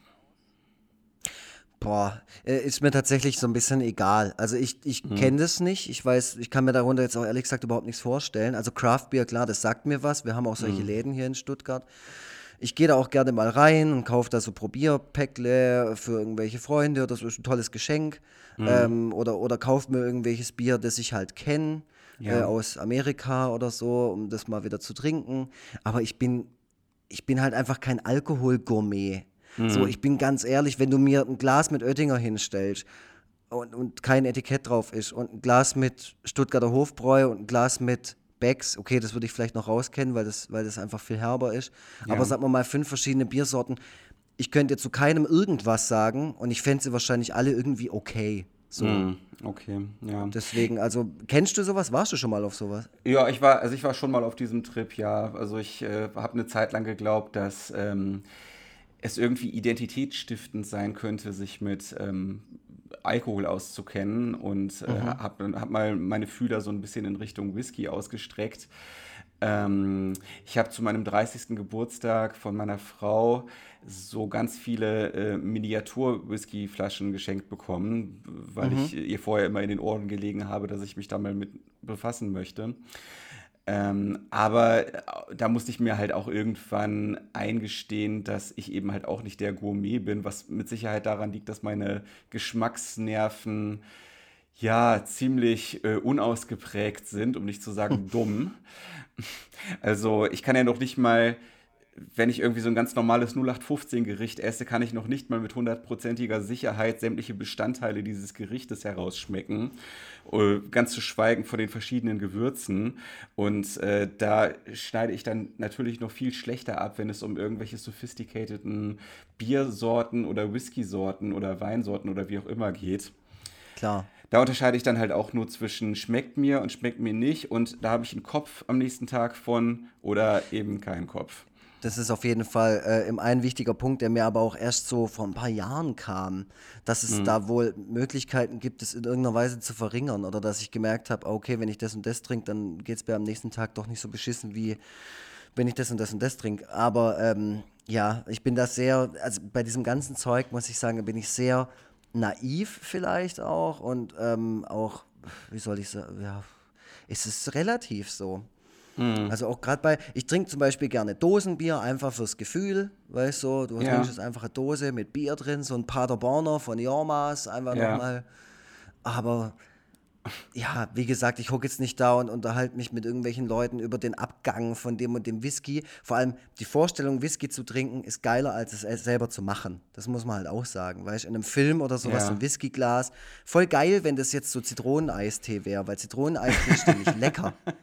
Speaker 2: Boah, äh, ist mir tatsächlich so ein bisschen egal. Also ich, ich
Speaker 1: Mhm.
Speaker 2: kenne das nicht. Ich weiß, ich kann mir darunter jetzt auch ehrlich gesagt überhaupt nichts vorstellen. Also Craft Beer, klar, das sagt mir was. Wir haben auch solche
Speaker 1: Mhm.
Speaker 2: Läden hier in Stuttgart. Ich gehe da auch gerne mal rein und kaufe da so Probierpäckle für irgendwelche Freunde oder so ist ein tolles Geschenk.
Speaker 1: Mhm.
Speaker 2: Ähm, oder oder kaufe mir irgendwelches Bier, das ich halt kenne,
Speaker 1: Ja.
Speaker 2: äh, aus Amerika oder so, um das mal wieder zu trinken. Aber ich bin, ich bin halt einfach kein Alkoholgourmet.
Speaker 1: Mhm.
Speaker 2: So, ich bin ganz ehrlich, wenn du mir ein Glas mit Oettinger hinstellst und, und kein Etikett drauf ist und ein Glas mit Stuttgarter Hofbräu und ein Glas mit Becks, okay, das würde ich vielleicht noch rauskennen, weil das, weil das einfach viel herber ist.
Speaker 1: Ja.
Speaker 2: Aber sag mal mal fünf verschiedene Biersorten. Ich könnte zu keinem irgendwas sagen und ich fände sie wahrscheinlich alle irgendwie okay. So.
Speaker 1: Hm, okay, ja.
Speaker 2: Deswegen, also, kennst du sowas? Warst du schon mal auf sowas?
Speaker 1: Ja, ich war, also ich war schon mal auf diesem Trip, ja. Also ich äh, habe eine Zeit lang geglaubt, dass ähm, es irgendwie identitätsstiftend sein könnte, sich mit ähm, Alkohol auszukennen und äh, habe hab mal meine Fühler so ein bisschen in Richtung Whisky ausgestreckt. Ähm, ich habe zu meinem 30. Geburtstag von meiner Frau so ganz viele äh, Miniatur-Whisky-Flaschen geschenkt bekommen, weil ich ihr vorher immer in den Ohren gelegen habe, dass ich mich da mal mit befassen möchte. Ähm, aber äh, da musste ich mir halt auch irgendwann eingestehen, dass ich eben halt auch nicht der Gourmet bin, was mit Sicherheit daran liegt, dass meine Geschmacksnerven ja ziemlich äh, unausgeprägt sind, um nicht zu sagen dumm. Also ich kann ja noch nicht mal, wenn ich irgendwie so ein ganz normales 0815-Gericht esse, kann ich noch nicht mal mit hundertprozentiger Sicherheit sämtliche Bestandteile dieses Gerichtes herausschmecken. Äh, Ganz zu schweigen von den verschiedenen Gewürzen. Und äh, da schneide ich dann natürlich noch viel schlechter ab, wenn es um irgendwelche sophisticateden Biersorten oder Whiskysorten oder Weinsorten oder wie auch immer geht.
Speaker 2: Klar.
Speaker 1: Da unterscheide ich dann halt auch nur zwischen schmeckt mir und schmeckt mir nicht und da habe ich einen Kopf am nächsten Tag von oder eben keinen Kopf.
Speaker 2: Das ist auf jeden Fall äh, im ein wichtiger Punkt, der mir aber auch erst so vor ein paar Jahren kam, dass es da wohl Möglichkeiten gibt, es in irgendeiner Weise zu verringern oder dass ich gemerkt habe, okay, wenn ich das und das trinke, dann geht es mir am nächsten Tag doch nicht so beschissen, wie wenn ich das und das und das trinke. Aber ähm, ja, ich bin da sehr, also bei diesem ganzen Zeug muss ich sagen, bin ich sehr naiv vielleicht auch und ähm, auch, wie soll ich sagen, ja, es ist relativ so. Also auch gerade bei, ich trinke zum Beispiel gerne Dosenbier, einfach fürs Gefühl, weißt du, du
Speaker 1: Ja.
Speaker 2: trinkst jetzt einfach eine Dose mit Bier drin, so ein Paderborner von Jormas, einfach
Speaker 1: Ja.
Speaker 2: nochmal. Aber ja, wie gesagt, ich hocke jetzt nicht da und unterhalte mich mit irgendwelchen Leuten über den Abgang von dem und dem Whisky. Vor allem die Vorstellung, Whisky zu trinken, ist geiler, als es selber zu machen. Das muss man halt auch sagen. Weißt du, in einem Film oder sowas, ja. ein Whiskyglas. Voll geil, wenn das jetzt so Zitroneneistee wäre, weil Zitroneneistee ist nämlich lecker.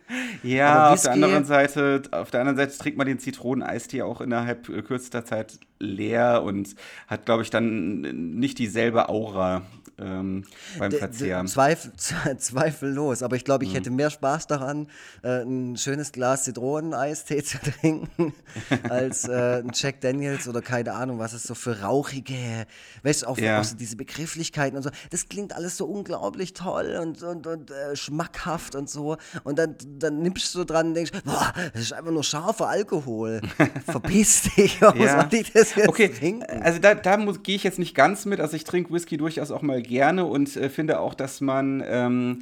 Speaker 1: Ja, auf der anderen Seite, auf der anderen Seite trinkt man den Zitroneneistee auch innerhalb kürzester Zeit leer und hat, glaube ich, dann nicht dieselbe Aura ähm, beim Verzehren.
Speaker 2: Zweifel, zweifellos, aber ich glaube, ich mhm. hätte mehr Spaß daran, äh, ein schönes Glas Zitroneneistee zu trinken, als äh, ein Jack Daniels oder keine Ahnung, was es so für rauchige, weißt du, auch, ja. auch so diese Begrifflichkeiten und so. Das klingt alles so unglaublich toll und, und, und äh, schmackhaft und so. Und dann, dann nimmst du dran und denkst, boah, das ist einfach nur scharfer Alkohol. Verpiss dich, warum
Speaker 1: ja. soll ich das jetzt okay. trinken? Also da, da gehe ich jetzt nicht ganz mit. Also ich trinke Whisky durchaus auch mal gerne und äh, finde auch, dass man, ähm,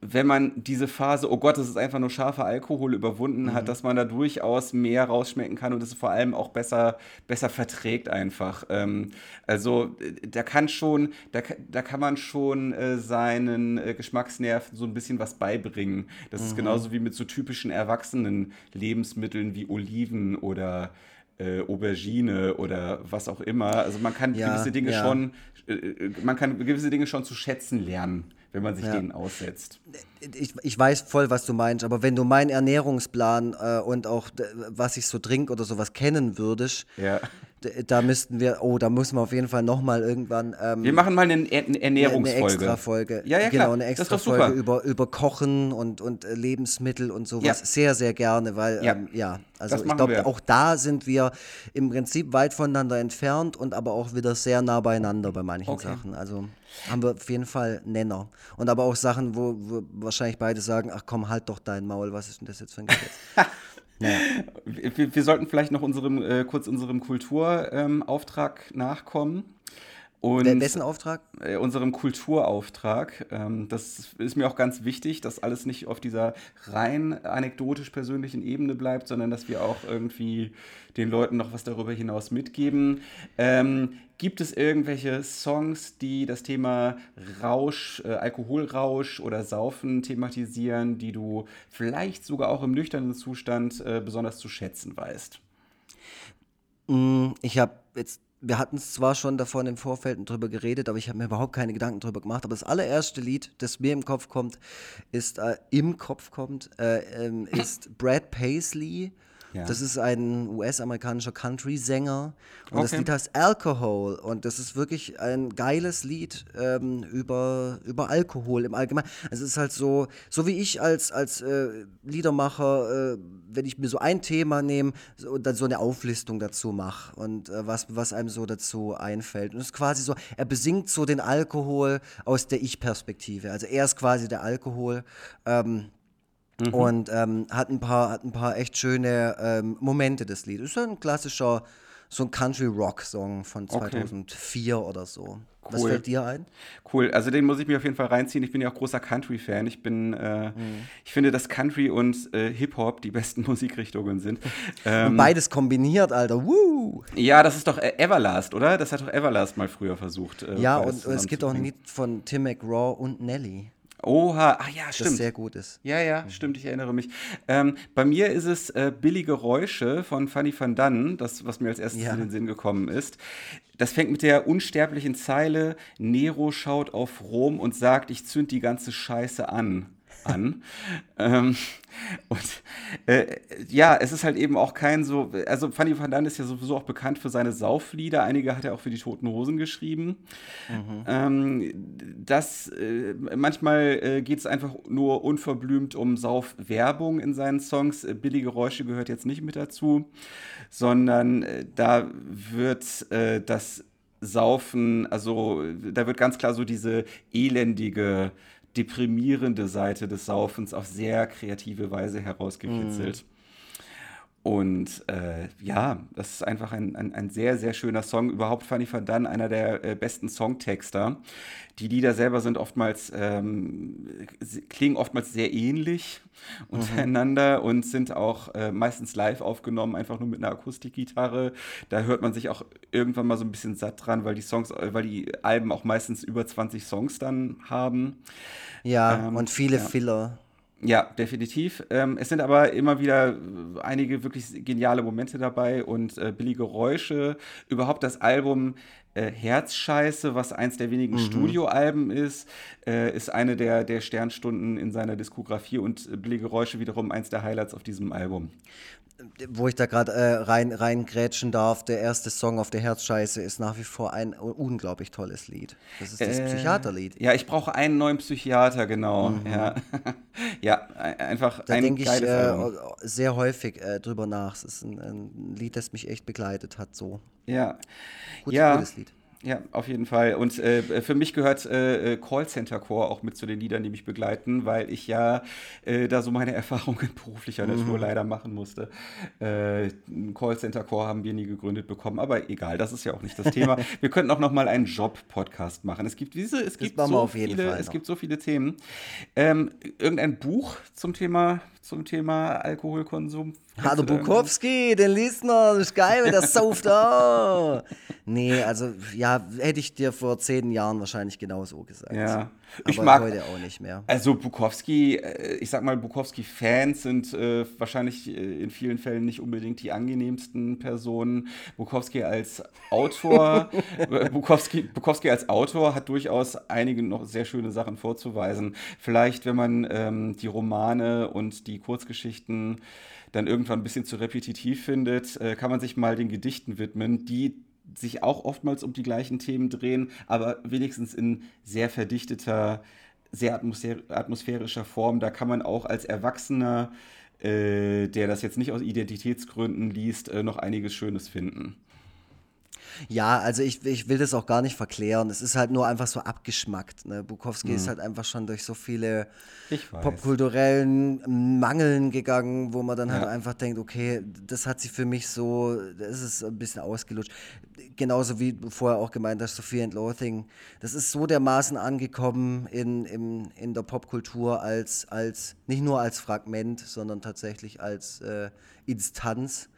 Speaker 1: wenn man diese Phase, oh Gott, das ist einfach nur scharfer Alkohol überwunden mhm. hat, dass man da durchaus mehr rausschmecken kann und es vor allem auch besser, besser verträgt einfach. Ähm, also da kann schon, da, da kann man schon äh, seinen äh, Geschmacksnerven so ein bisschen was beibringen. Das mhm. ist genauso wie mit so typischen erwachsenen Lebensmitteln wie Oliven oder äh, Aubergine oder was auch immer. Also man kann ja, gewisse Dinge ja. schon, äh, äh, man kann gewisse Dinge schon zu schätzen lernen, wenn man sich ja. denen aussetzt.
Speaker 2: Ich, ich weiß voll, was du meinst, aber wenn du meinen Ernährungsplan äh, und auch was ich so trinke oder sowas kennen würdest, ja da müssten wir, oh, da müssen wir auf jeden Fall nochmal irgendwann.
Speaker 1: Ähm, wir machen mal eine, eine Ernährungsfolge.
Speaker 2: Eine extra Folge. Ja, ja, klar. Genau, eine extra Folge über, über Kochen und, und äh, Lebensmittel und sowas. Ja. Sehr, sehr gerne, weil, ja, ähm, ja also ich glaube, auch da sind wir im Prinzip weit voneinander entfernt und aber auch wieder sehr nah beieinander bei manchen okay. Sachen. Also haben wir auf jeden Fall Nenner. Und aber auch Sachen, wo, wo wahrscheinlich beide sagen: Ach komm, halt doch dein Maul, was ist denn das jetzt für ein Gesetz?
Speaker 1: Wir, wir, sollten vielleicht noch unserem, äh, kurz unserem Kulturauftrag ähm, nachkommen.
Speaker 2: Und Wessen Auftrag?
Speaker 1: Äh, unserem Kulturauftrag. Ähm, das ist mir auch ganz wichtig, dass alles nicht auf dieser rein anekdotisch persönlichen Ebene bleibt, sondern dass wir auch irgendwie den Leuten noch was darüber hinaus mitgeben. Ähm, gibt es irgendwelche Songs, die das Thema Rausch, äh, Alkoholrausch oder Saufen thematisieren, die du vielleicht sogar auch im nüchternen Zustand äh, besonders zu schätzen weißt?
Speaker 2: Mm, ich habe jetzt wir hatten es zwar schon davon im Vorfeld drüber geredet, aber ich habe mir überhaupt keine Gedanken drüber gemacht. Aber das allererste Lied, das mir im Kopf kommt, ist äh, im Kopf kommt, äh, ähm, ist Brad Paisley ja. Das ist ein US-amerikanischer Country-Sänger und okay. das Lied heißt Alcohol und das ist wirklich ein geiles Lied ähm, über, über Alkohol im Allgemeinen. Also es ist halt so, so wie ich als, als äh, Liedermacher, äh, wenn ich mir so ein Thema nehme so, und dann so eine Auflistung dazu mache und äh, was, was einem so dazu einfällt. Und es ist quasi so, er besingt so den Alkohol aus der Ich-Perspektive. Also er ist quasi der Alkohol. Ähm, Mhm. Und ähm, hat, ein paar, hat ein paar echt schöne ähm, Momente, das Lied. Ist ein klassischer, so ein Country-Rock-Song von 2004 okay. oder so. Cool. Was fällt dir ein?
Speaker 1: Cool, also den muss ich mir auf jeden Fall reinziehen. Ich bin ja auch großer Country-Fan. Ich bin, äh, mhm. ich finde, dass Country und äh, Hip-Hop die besten Musikrichtungen sind.
Speaker 2: Ähm, und beides kombiniert, Alter. Woo!
Speaker 1: Ja, das ist doch äh, Everlast, oder? Das hat doch Everlast mal früher versucht.
Speaker 2: Äh, ja, und es gibt auch ein Lied von Tim McGraw und Nelly.
Speaker 1: Oha, ah ja, stimmt. Das
Speaker 2: sehr gut ist.
Speaker 1: Ja, ja, mhm. stimmt, ich erinnere mich. Ähm, bei mir ist es äh, Billige Geräusche von Fanny van Dannen, das, was mir als erstes ja. in den Sinn gekommen ist. Das fängt mit der unsterblichen Zeile, Nero schaut auf Rom und sagt, ich zünd die ganze Scheiße an an. ähm, und äh, ja, es ist halt eben auch kein so, also Fanny van Dann ist ja sowieso auch bekannt für seine Sauflieder. Einige hat er auch für die Toten Hosen geschrieben. Mhm. Ähm, das, äh, manchmal äh, geht es einfach nur unverblümt um Saufwerbung in seinen Songs. Äh, Billige Geräusche gehört jetzt nicht mit dazu, sondern äh, da wird äh, das Saufen, also da wird ganz klar so diese elendige deprimierende Seite des Saufens auf sehr kreative Weise herausgekitzelt. Mm. Und äh, ja, das ist einfach ein, ein, ein, sehr, sehr schöner Song. Überhaupt Fanny Van Dunn, einer der äh, besten Songtexter. Die Lieder selber sind oftmals, ähm, klingen oftmals sehr ähnlich mhm. untereinander und sind auch äh, meistens live aufgenommen, einfach nur mit einer Akustikgitarre. Da hört man sich auch irgendwann mal so ein bisschen satt dran, weil die Songs, äh, weil die Alben auch meistens über 20 Songs dann haben.
Speaker 2: Ja, ähm, und viele ja. Filler.
Speaker 1: Ja, definitiv. Ähm, es sind aber immer wieder einige wirklich geniale Momente dabei und äh, billige Geräusche. Überhaupt das Album äh, Herzscheiße, was eins der wenigen mhm. Studioalben ist, äh, ist eine der, der Sternstunden in seiner Diskografie und äh, billige Geräusche wiederum eins der Highlights auf diesem Album
Speaker 2: wo ich da gerade äh, rein, reingrätschen darf, der erste Song auf der Herzscheiße ist nach wie vor ein unglaublich tolles Lied. Das ist das äh, Psychiaterlied.
Speaker 1: Ja, ich brauche einen neuen Psychiater, genau. Mhm. Ja. ja, einfach
Speaker 2: da ein geiles ich, äh, sehr häufig äh, drüber nach. Es ist ein, ein, Lied, das mich echt begleitet hat, so.
Speaker 1: Ja. Gut, ja. gutes Lied. Ja, auf jeden Fall. Und äh, für mich gehört äh, Callcenter Core auch mit zu den Liedern, die mich begleiten, weil ich ja äh, da so meine Erfahrungen beruflicher mhm. Natur leider machen musste. Äh, Callcenter Core haben wir nie gegründet bekommen, aber egal, das ist ja auch nicht das Thema. wir könnten auch noch mal einen Job-Podcast machen. Es gibt diese, es gibt so viele, es gibt so viele Themen. Ähm, irgendein Buch zum Thema zum Thema Alkoholkonsum.
Speaker 2: Hallo Bukowski, den liest man, das ist geil, wenn der sauft da. Nee, also ja, hätte ich dir vor zehn Jahren wahrscheinlich genau so gesagt.
Speaker 1: Ja,
Speaker 2: ich Aber mag heute auch nicht mehr.
Speaker 1: Also Bukowski, äh, ich sag mal, Bukowski-Fans sind äh, wahrscheinlich äh, in vielen Fällen nicht unbedingt die angenehmsten Personen. Bukowski als Autor, Bukowski, Bukowski als Autor hat durchaus einige noch sehr schöne Sachen vorzuweisen. Vielleicht, wenn man ähm, die Romane und die Kurzgeschichten dann irgendwann ein bisschen zu repetitiv findet, äh, kann man sich mal den Gedichten widmen, die sich auch oftmals um die gleichen Themen drehen, aber wenigstens in sehr verdichteter, sehr atmosphärischer Form. Da kann man auch als Erwachsener, äh, der das jetzt nicht aus Identitätsgründen liest, äh, noch einiges Schönes finden.
Speaker 2: Ja, also ich, ich will das auch gar nicht verklären. Es ist halt nur einfach so abgeschmackt. Ne? Bukowski mhm. ist halt einfach schon durch so viele popkulturellen Mangeln gegangen, wo man dann halt ja. halt einfach denkt, okay, das hat sich für mich so, das ist ein bisschen ausgelutscht. Genauso wie du vorher auch gemeint hast, Sophie and Loathing. Das ist so dermaßen angekommen in, in, in der Popkultur als, als, nicht nur als Fragment, sondern tatsächlich als äh, Instanz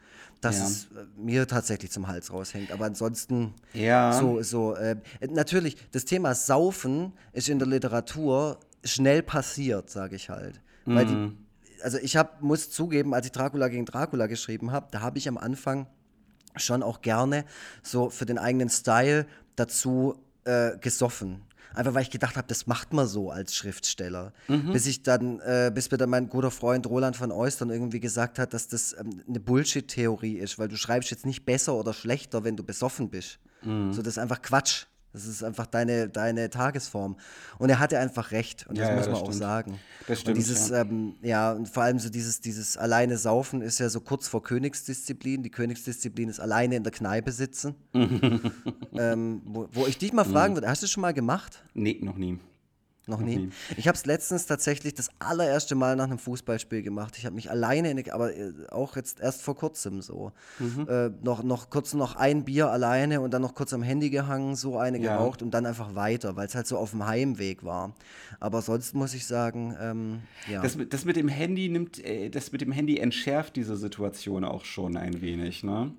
Speaker 2: dass ja. es äh, mir tatsächlich zum Hals raushängt. Aber ansonsten, ja. so, so äh, natürlich, das Thema Saufen ist in der Literatur schnell passiert, sage ich halt. Mhm. Weil die, mhm. also ich hab, muss zugeben, als ich Dracula gegen Dracula geschrieben habe, da habe ich am Anfang schon auch gerne so für den eigenen Style dazu äh, gesoffen. Einfach weil ich gedacht habe, das macht man so als Schriftsteller. Mhm. Bis ich dann, äh, bis mir dann mein guter Freund Roland von Eustern irgendwie gesagt hat, dass das ähm, eine Bullshit-Theorie ist, weil du schreibst jetzt nicht besser oder schlechter, wenn du besoffen bist. Mhm. So, das ist einfach Quatsch. Das ist einfach deine, deine Tagesform. Und er hatte einfach recht. Und das ja, muss man das auch sagen.
Speaker 1: Das stimmt.
Speaker 2: Und dieses, ja. Ähm, ja, und vor allem so dieses, dieses alleine Saufen ist ja so kurz vor Königsdisziplin. Die Königsdisziplin ist alleine in der Kneipe sitzen. ähm, wo, wo, ich dich mal fragen mhm. würde, hast du das schon mal gemacht?
Speaker 1: Nee, noch nie.
Speaker 2: Noch nie. nie. Ich habe es letztens tatsächlich das allererste Mal nach einem Fußballspiel gemacht. Ich habe mich alleine, in, aber äh, auch jetzt erst vor kurzem so. Mhm. Äh, noch, noch kurz noch ein Bier alleine und dann noch kurz am Handy gehangen, so eine ja. geraucht und dann einfach weiter, weil es halt so auf dem Heimweg war. Aber sonst muss ich sagen, ähm, ja.
Speaker 1: Das, das, mit dem Handy nimmt, äh, das mit dem Handy entschärft diese Situation auch schon ein wenig, ne?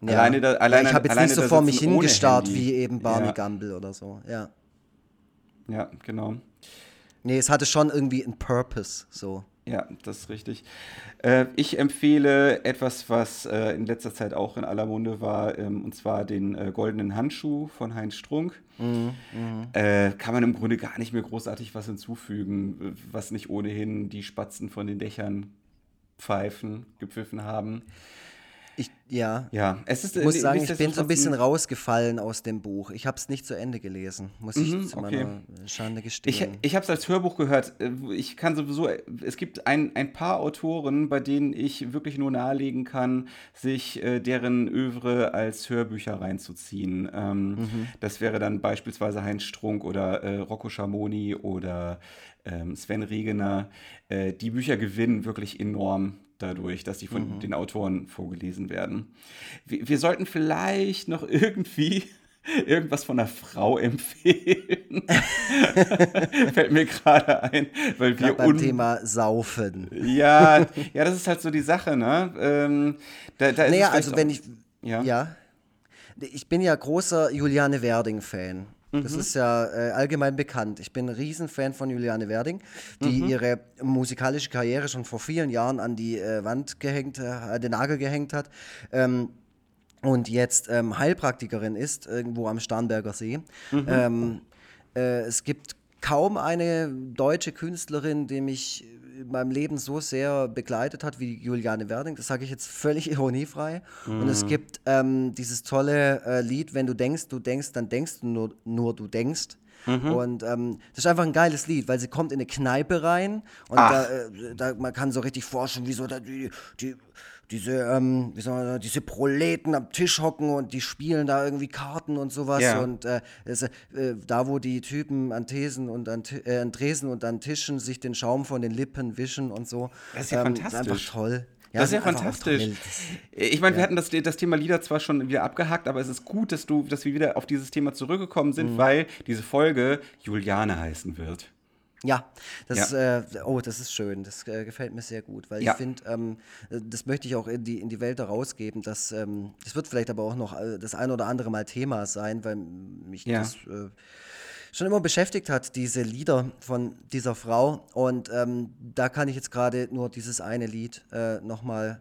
Speaker 2: Ja. Alleine da, alleine, ich habe jetzt nicht so vor mich hingestarrt wie eben Barney ja. Gumble oder so, ja.
Speaker 1: Ja, genau.
Speaker 2: Nee, es hatte schon irgendwie einen Purpose, so.
Speaker 1: Ja, das ist richtig. Äh, ich empfehle etwas, was äh, in letzter Zeit auch in aller Munde war, ähm, und zwar den äh, Goldenen Handschuh von Heinz Strunk. Mhm, mhm. Äh, kann man im Grunde gar nicht mehr großartig was hinzufügen, was nicht ohnehin die Spatzen von den Dächern pfeifen, gepfiffen haben.
Speaker 2: Ich, ja.
Speaker 1: Ja,
Speaker 2: es ist. Ich muss sagen, ich bin so ein bisschen rausgefallen aus dem Buch. Ich habe es nicht zu Ende gelesen, muss ich mhm, zu okay. meiner Schande gestehen.
Speaker 1: Ich, ich habe es als Hörbuch gehört. Ich kann sowieso. Es gibt ein, ein paar Autoren, bei denen ich wirklich nur nahelegen kann, sich äh, deren Övre als Hörbücher reinzuziehen. Ähm, mhm. Das wäre dann beispielsweise Heinz Strunk oder äh, Rocco Schamoni oder ähm, Sven Regener. Äh, die Bücher gewinnen wirklich enorm dadurch, dass die von mhm. den Autoren vorgelesen werden. Wir, wir sollten vielleicht noch irgendwie irgendwas von einer Frau empfehlen. Fällt mir gerade ein, weil wir
Speaker 2: beim Thema Saufen.
Speaker 1: Ja, ja, das ist halt so die Sache, ne? Ähm,
Speaker 2: da, da naja, also wenn ich ja. ja. Ich bin ja großer Juliane Werding-Fan. Das mhm. ist ja äh, allgemein bekannt. Ich bin ein Riesenfan von Juliane Werding, die mhm. ihre musikalische Karriere schon vor vielen Jahren an die äh, Wand gehängt, äh, den Nagel gehängt hat. Ähm, und jetzt ähm, Heilpraktikerin ist, irgendwo am Starnberger See. Mhm. Ähm, äh, es gibt kaum eine deutsche Künstlerin, die mich in meinem Leben so sehr begleitet hat wie Juliane Werding. Das sage ich jetzt völlig ironiefrei. Mhm. Und es mhm. gibt ähm, dieses tolle äh, Lied, wenn du denkst, du denkst, dann denkst du nur, nur du denkst. Mhm. Und ähm, das ist einfach ein geiles Lied, weil sie kommt in eine Kneipe rein und da, äh, da, man kann so richtig forschen, wie so da die, die diese, ähm, wie soll man sagen, diese Proleten am Tisch hocken und die spielen da irgendwie Karten und sowas. Ja. Und äh, das, äh, da, wo die Typen an Thesen und an, äh, an Tresen und an Tischen sich den Schaum von den Lippen wischen und so.
Speaker 1: Das ist ja ähm, fantastisch.
Speaker 2: Das ist einfach toll.
Speaker 1: Ja, das ist ja fantastisch. Ich meine, ja. wir hatten das, das Thema Lieder zwar schon wieder abgehakt, aber es ist gut, dass, du, dass wir wieder auf dieses Thema zurückgekommen sind, mhm. weil diese Folge Juliane heißen wird.
Speaker 2: Ja, das, ja. Äh, oh, das ist schön. Das äh, gefällt mir sehr gut, weil ja. ich finde, ähm, das möchte ich auch in die, in die Welt herausgeben. Dass, ähm, das wird vielleicht aber auch noch äh, das ein oder andere Mal Thema sein, weil mich ja. das äh, schon immer beschäftigt hat, diese Lieder von dieser Frau. Und ähm, da kann ich jetzt gerade nur dieses eine Lied äh, nochmal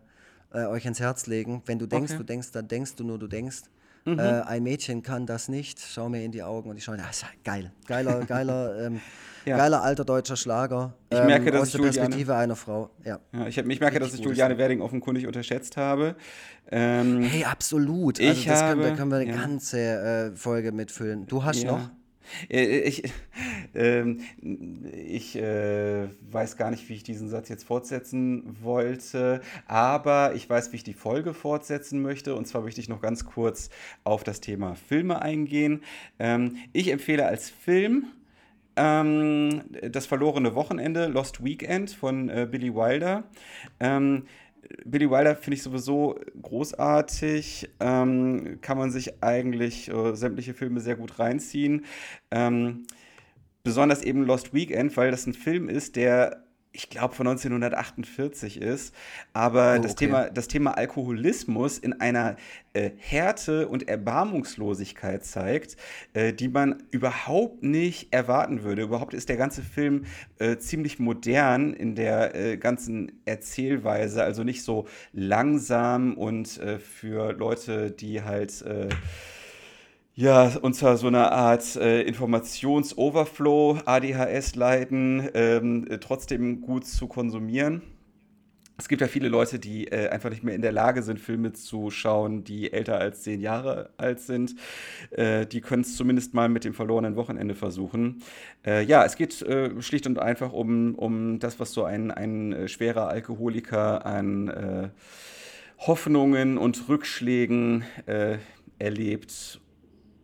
Speaker 2: äh, euch ins Herz legen. Wenn du denkst, okay. du denkst, dann denkst du nur, du denkst. Mhm. Äh, ein Mädchen kann das nicht. Schau mir in die Augen und ich schaue, das ist geil. Geiler, geiler. Ähm, ja. Geiler alter deutscher Schlager.
Speaker 1: Ich ähm, merke, dass
Speaker 2: aus der Juliane, Perspektive einer Frau. Ja.
Speaker 1: ja ich, hab, ich merke, dass ich Juliane Werding offenkundig unterschätzt habe.
Speaker 2: Ähm, hey, absolut. Also ich das habe, können, da können wir eine ja. ganze äh, Folge mitfüllen. Du hast noch?
Speaker 1: Äh, ich, äh, ich äh, weiß gar nicht, wie ich diesen Satz jetzt fortsetzen wollte, aber ich weiß, wie ich die Folge fortsetzen möchte. Und zwar möchte ich noch ganz kurz auf das Thema Filme eingehen. Ähm, ich empfehle als Film ähm, das verlorene Wochenende, Lost Weekend von äh, Billy Wilder. Ähm, Billy Wilder finde ich sowieso großartig. Ähm, kann man sich eigentlich äh, sämtliche Filme sehr gut reinziehen. Ähm, besonders eben Lost Weekend, weil das ein Film ist, der ich glaube, von 1948 ist. Aber oh, das, Thema, das Thema Alkoholismus in einer äh, Härte und Erbarmungslosigkeit zeigt, äh, die man überhaupt nicht erwarten würde. Überhaupt ist der ganze Film äh, ziemlich modern in der äh, ganzen Erzählweise, also nicht so langsam und äh, für Leute, die halt äh, ja, unter so einer Art äh, Informationsoverflow, ADHS leiden, ähm, äh, trotzdem gut zu konsumieren. Es gibt ja viele Leute, die äh, einfach nicht mehr in der Lage sind, Filme zu schauen, die älter als zehn Jahre alt sind. Äh, die können es zumindest mal mit dem verlorenen Wochenende versuchen. Äh, ja, es geht äh, schlicht und einfach um, um das, was so ein, ein äh, schwerer Alkoholiker an Hoffnungen und Rückschlägen erlebt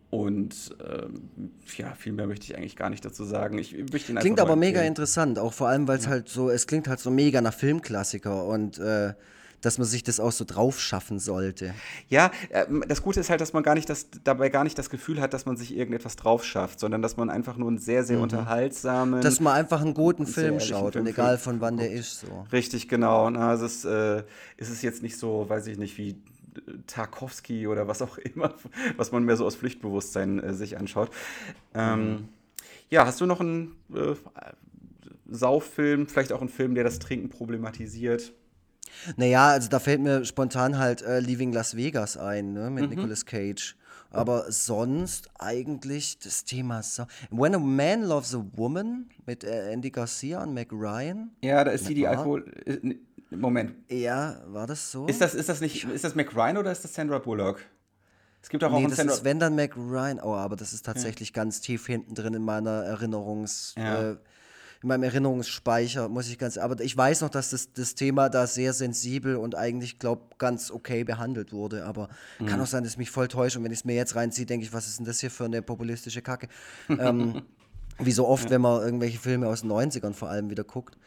Speaker 1: und ähm, ja, viel mehr möchte ich eigentlich gar nicht dazu sagen. Ich
Speaker 2: ihn Klingt aber mega interessant, auch vor allem, weil es ja. halt so, es klingt halt so mega nach Filmklassiker und äh, dass man sich das auch so drauf schaffen sollte.
Speaker 1: Ja, äh, das Gute ist halt, dass man gar nicht das, dabei gar nicht das Gefühl hat, dass man sich irgendetwas drauf schafft, sondern dass man einfach nur einen sehr, sehr mhm. unterhaltsamen.
Speaker 2: Dass man einfach einen guten Film schaut Film und egal von wann der ist. So.
Speaker 1: Richtig, genau. Na, es, äh, ist es jetzt nicht so, weiß ich nicht, wie Tarkovsky oder was auch immer, was man mehr so aus Pflichtbewusstsein äh, sich anschaut. Ähm, mhm. Ja, hast du noch einen äh, Sauffilm, vielleicht auch einen Film, der das Trinken problematisiert?
Speaker 2: Naja, also da fällt mir spontan halt äh, Leaving Las Vegas ein, ne, mit mhm. Nicolas Cage. Aber sonst eigentlich das Thema so When a Man Loves a Woman mit äh, Andy Garcia und Mac Ryan.
Speaker 1: Ja, da ist sie die Alkohol. Moment.
Speaker 2: Ja, war das so?
Speaker 1: Ist das, ist das nicht, ist das Mac Ryan oder ist das Sandra Bullock?
Speaker 2: Es gibt auch, nee, auch das Sandra ist wenn dann Mac Ryan. Oh, aber das ist tatsächlich ja. ganz tief hinten drin in meiner Erinnerungs, ja. äh, in meinem Erinnerungsspeicher, muss ich ganz. Aber ich weiß noch, dass das, das Thema da sehr sensibel und eigentlich, glaube ganz okay behandelt wurde. Aber mhm. kann auch sein, dass ich mich voll täusche. Und wenn ich es mir jetzt reinziehe, denke ich, was ist denn das hier für eine populistische Kacke? ähm, Wie so oft, wenn man irgendwelche Filme aus den 90ern vor allem wieder guckt.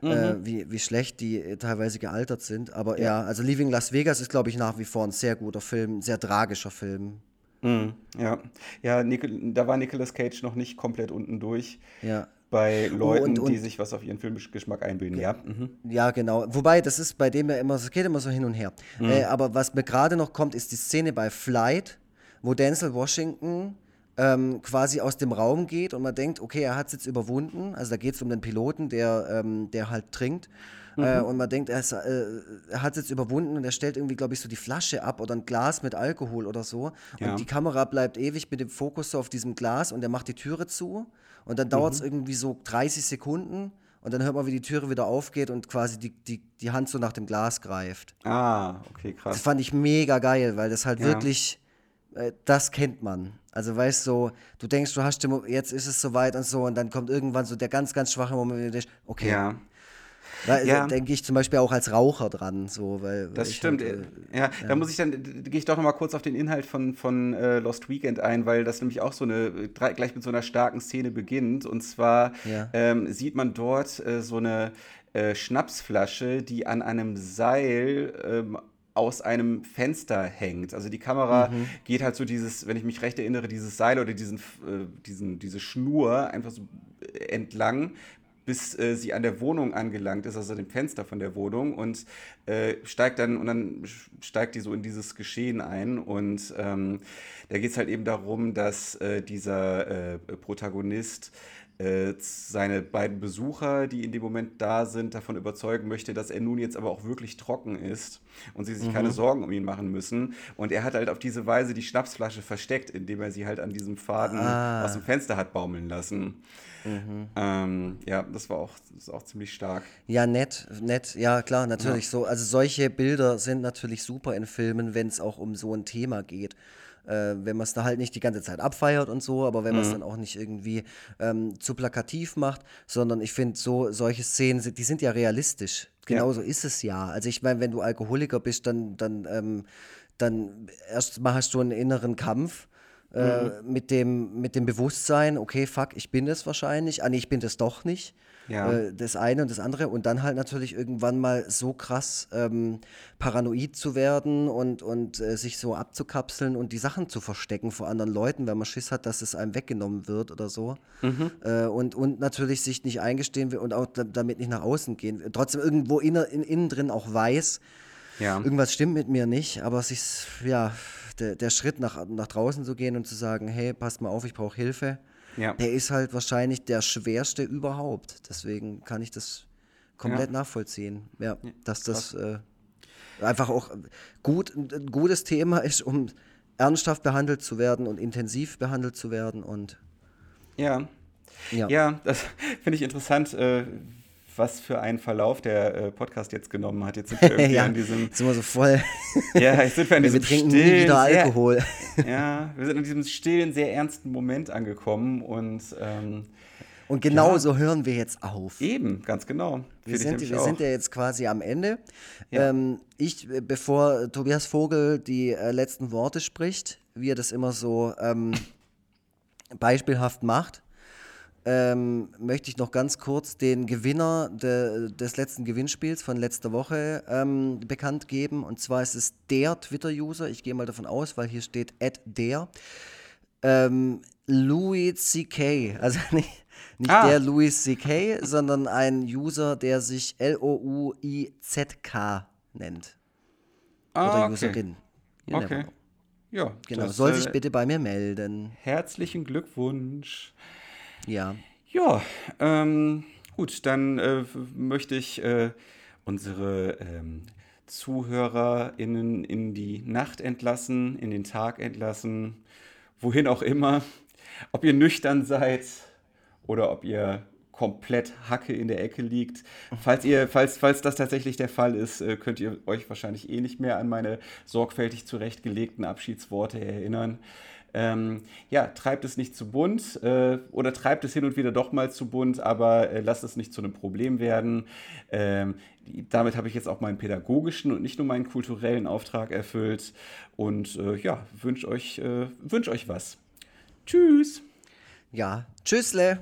Speaker 1: Mhm.
Speaker 2: Äh, wie, wie schlecht die äh, teilweise gealtert sind. Aber ja, also Leaving Las Vegas ist, glaube ich, nach wie vor ein sehr guter Film, ein sehr tragischer Film.
Speaker 1: Mhm, ja, ja Nicol da war Nicolas Cage noch nicht komplett unten durch.
Speaker 2: Ja.
Speaker 1: Bei Leuten,
Speaker 2: und- und-
Speaker 1: die sich was auf ihren Filmgeschmack einbilden. Ja. Mhm.
Speaker 2: Ja, genau. Wobei, das ist bei dem ja immer, es geht immer so hin und her.
Speaker 1: Mhm.
Speaker 2: Äh, aber was mir gerade noch kommt, ist die Szene bei Flight, wo Denzel Washington ähm, quasi aus dem Raum geht und man denkt, okay, er hat es jetzt überwunden. Also da geht es um den Piloten, der, ähm, der halt trinkt.
Speaker 1: Mhm.
Speaker 2: Äh, und man denkt, er, ist, äh, er hat es jetzt überwunden und er stellt irgendwie, glaube ich, so die Flasche ab oder ein Glas mit Alkohol oder so.
Speaker 1: Ja.
Speaker 2: Und die Kamera bleibt ewig mit dem Fokus so auf diesem Glas und er macht die Türe zu. Und dann dauert
Speaker 1: Mhm.
Speaker 2: es irgendwie so 30 Sekunden und dann hört man, wie die Türe wieder aufgeht und quasi die, die, die Hand so nach dem Glas greift.
Speaker 1: Ah, okay,
Speaker 2: Das
Speaker 1: krass.
Speaker 2: fand ich mega geil, weil das halt
Speaker 1: Ja.
Speaker 2: wirklich, das kennt man. Also weißt du, so, du denkst, du hast den jetzt ist es soweit und so und dann kommt irgendwann so der ganz, ganz schwache Moment, wo du denkst, okay,
Speaker 1: Ja,
Speaker 2: da
Speaker 1: Ja.
Speaker 2: denke ich zum Beispiel auch als Raucher dran, so, weil,
Speaker 1: das stimmt.
Speaker 2: Halt, äh,
Speaker 1: ja, da muss ich dann, gehe ich doch noch mal kurz auf den Inhalt von, von äh, Lost Weekend ein, weil das nämlich auch so eine, äh, gleich mit so einer starken Szene beginnt. Und zwar
Speaker 2: Ja.
Speaker 1: ähm, sieht man dort äh, so eine äh, Schnapsflasche, die an einem Seil ähm, aus einem Fenster hängt. Also die Kamera geht halt so dieses, wenn ich mich recht erinnere, dieses Seil oder diesen, äh, diesen, diese Schnur einfach so entlang, bis äh, sie an der Wohnung angelangt ist, also dem Fenster von der Wohnung und äh, steigt dann und dann steigt die so in dieses Geschehen ein und ähm, da geht es halt eben darum, dass äh, dieser äh, Protagonist äh, seine beiden Besucher, die in dem Moment da sind, davon überzeugen möchte, dass er nun jetzt aber auch wirklich trocken ist und sie sich keine Sorgen um ihn machen müssen. Und er hat halt auf diese Weise die Schnapsflasche versteckt, indem er sie halt an diesem Faden
Speaker 2: Ah.
Speaker 1: aus dem Fenster hat baumeln lassen. Ähm, ja, das war auch, das ist auch ziemlich stark.
Speaker 2: Ja, nett, nett, ja klar, natürlich so. Also solche Bilder sind natürlich super in Filmen, wenn es auch um so ein Thema geht. Äh, wenn man es da halt nicht die ganze Zeit abfeiert und so, aber wenn man es dann auch nicht irgendwie ähm, zu plakativ macht, sondern ich finde so, solche Szenen, sind- die sind ja realistisch. Genauso ist es ja. Also ich meine, wenn du Alkoholiker bist, dann, dann, ähm, dann erst mal hast du einen inneren Kampf. Äh, mit, dem, mit dem Bewusstsein, okay, fuck, ich bin es wahrscheinlich, ah nee, ich bin das doch nicht.
Speaker 1: Ja.
Speaker 2: Äh, das eine und das andere und dann halt natürlich irgendwann mal so krass ähm, paranoid zu werden und, und äh, sich so abzukapseln und die Sachen zu verstecken vor anderen Leuten, weil man Schiss hat, dass es einem weggenommen wird oder so. Äh, und, und natürlich sich nicht eingestehen will und auch da, damit nicht nach außen gehen. Trotzdem irgendwo inner, in, innen drin auch weiß,
Speaker 1: Ja.
Speaker 2: irgendwas stimmt mit mir nicht, aber sich, ja, der, der Schritt nach, nach draußen zu gehen und zu sagen, hey, passt mal auf, ich brauche Hilfe,
Speaker 1: Ja.
Speaker 2: der ist halt wahrscheinlich der schwerste überhaupt. Deswegen kann ich das komplett nachvollziehen. Ja, dass das äh, einfach auch gut, ein gutes Thema ist, um ernsthaft behandelt zu werden und intensiv behandelt zu werden und
Speaker 1: Ja.
Speaker 2: ja.
Speaker 1: Ja, das finde ich interessant, äh, was für einen Verlauf der äh, Podcast jetzt genommen hat. Jetzt sind wir irgendwie
Speaker 2: ja,
Speaker 1: an diesem,
Speaker 2: jetzt sind wir so voll.
Speaker 1: ja, jetzt sind wir an
Speaker 2: wir
Speaker 1: diesem
Speaker 2: trinken nie
Speaker 1: stillen,
Speaker 2: wieder
Speaker 1: sehr,
Speaker 2: Alkohol.
Speaker 1: Ja, wir sind in diesem stillen, sehr ernsten Moment angekommen und ähm,
Speaker 2: Und genau so hören wir jetzt auf.
Speaker 1: eben, ganz genau.
Speaker 2: Wir, sind, wir sind ja jetzt quasi am Ende.
Speaker 1: Ja.
Speaker 2: Ähm, ich, äh, bevor Tobias Vogel die äh, letzten Worte spricht, wie er das immer so ähm, beispielhaft macht, ähm, möchte ich noch ganz kurz den Gewinner de, des letzten Gewinnspiels von letzter Woche ähm, bekannt geben. Und zwar ist es der Twitter-User, ich gehe mal davon aus, weil hier steht der, ähm, Louis C.K., also nicht, nicht
Speaker 1: Ah.
Speaker 2: der Louis C.K., sondern ein User, der sich L-O-U-I-Z-K nennt.
Speaker 1: Ah,
Speaker 2: Oder
Speaker 1: okay.
Speaker 2: Userin. You
Speaker 1: Okay. Ja,
Speaker 2: Genau, soll
Speaker 1: äh,
Speaker 2: sich bitte bei mir melden.
Speaker 1: Herzlichen Glückwunsch.
Speaker 2: Ja.
Speaker 1: Ja, ähm, gut, dann äh, möchte ich äh, unsere ähm, ZuhörerInnen in die Nacht entlassen, in den Tag entlassen, wohin auch immer. Ob ihr nüchtern seid oder ob ihr komplett Hacke in der Ecke liegt. Falls, ihr, falls, falls das tatsächlich der Fall ist, äh, könnt ihr euch wahrscheinlich eh nicht mehr an meine sorgfältig zurechtgelegten Abschiedsworte erinnern. Ähm, ja, treibt es nicht zu bunt äh, oder treibt es hin und wieder doch mal zu bunt, aber äh, lasst es nicht zu einem Problem werden. Ähm, damit habe ich jetzt auch meinen pädagogischen und nicht nur meinen kulturellen Auftrag erfüllt und äh, ja, wünsche euch, äh, wünsch euch was. Tschüss!
Speaker 2: Ja, tschüssle.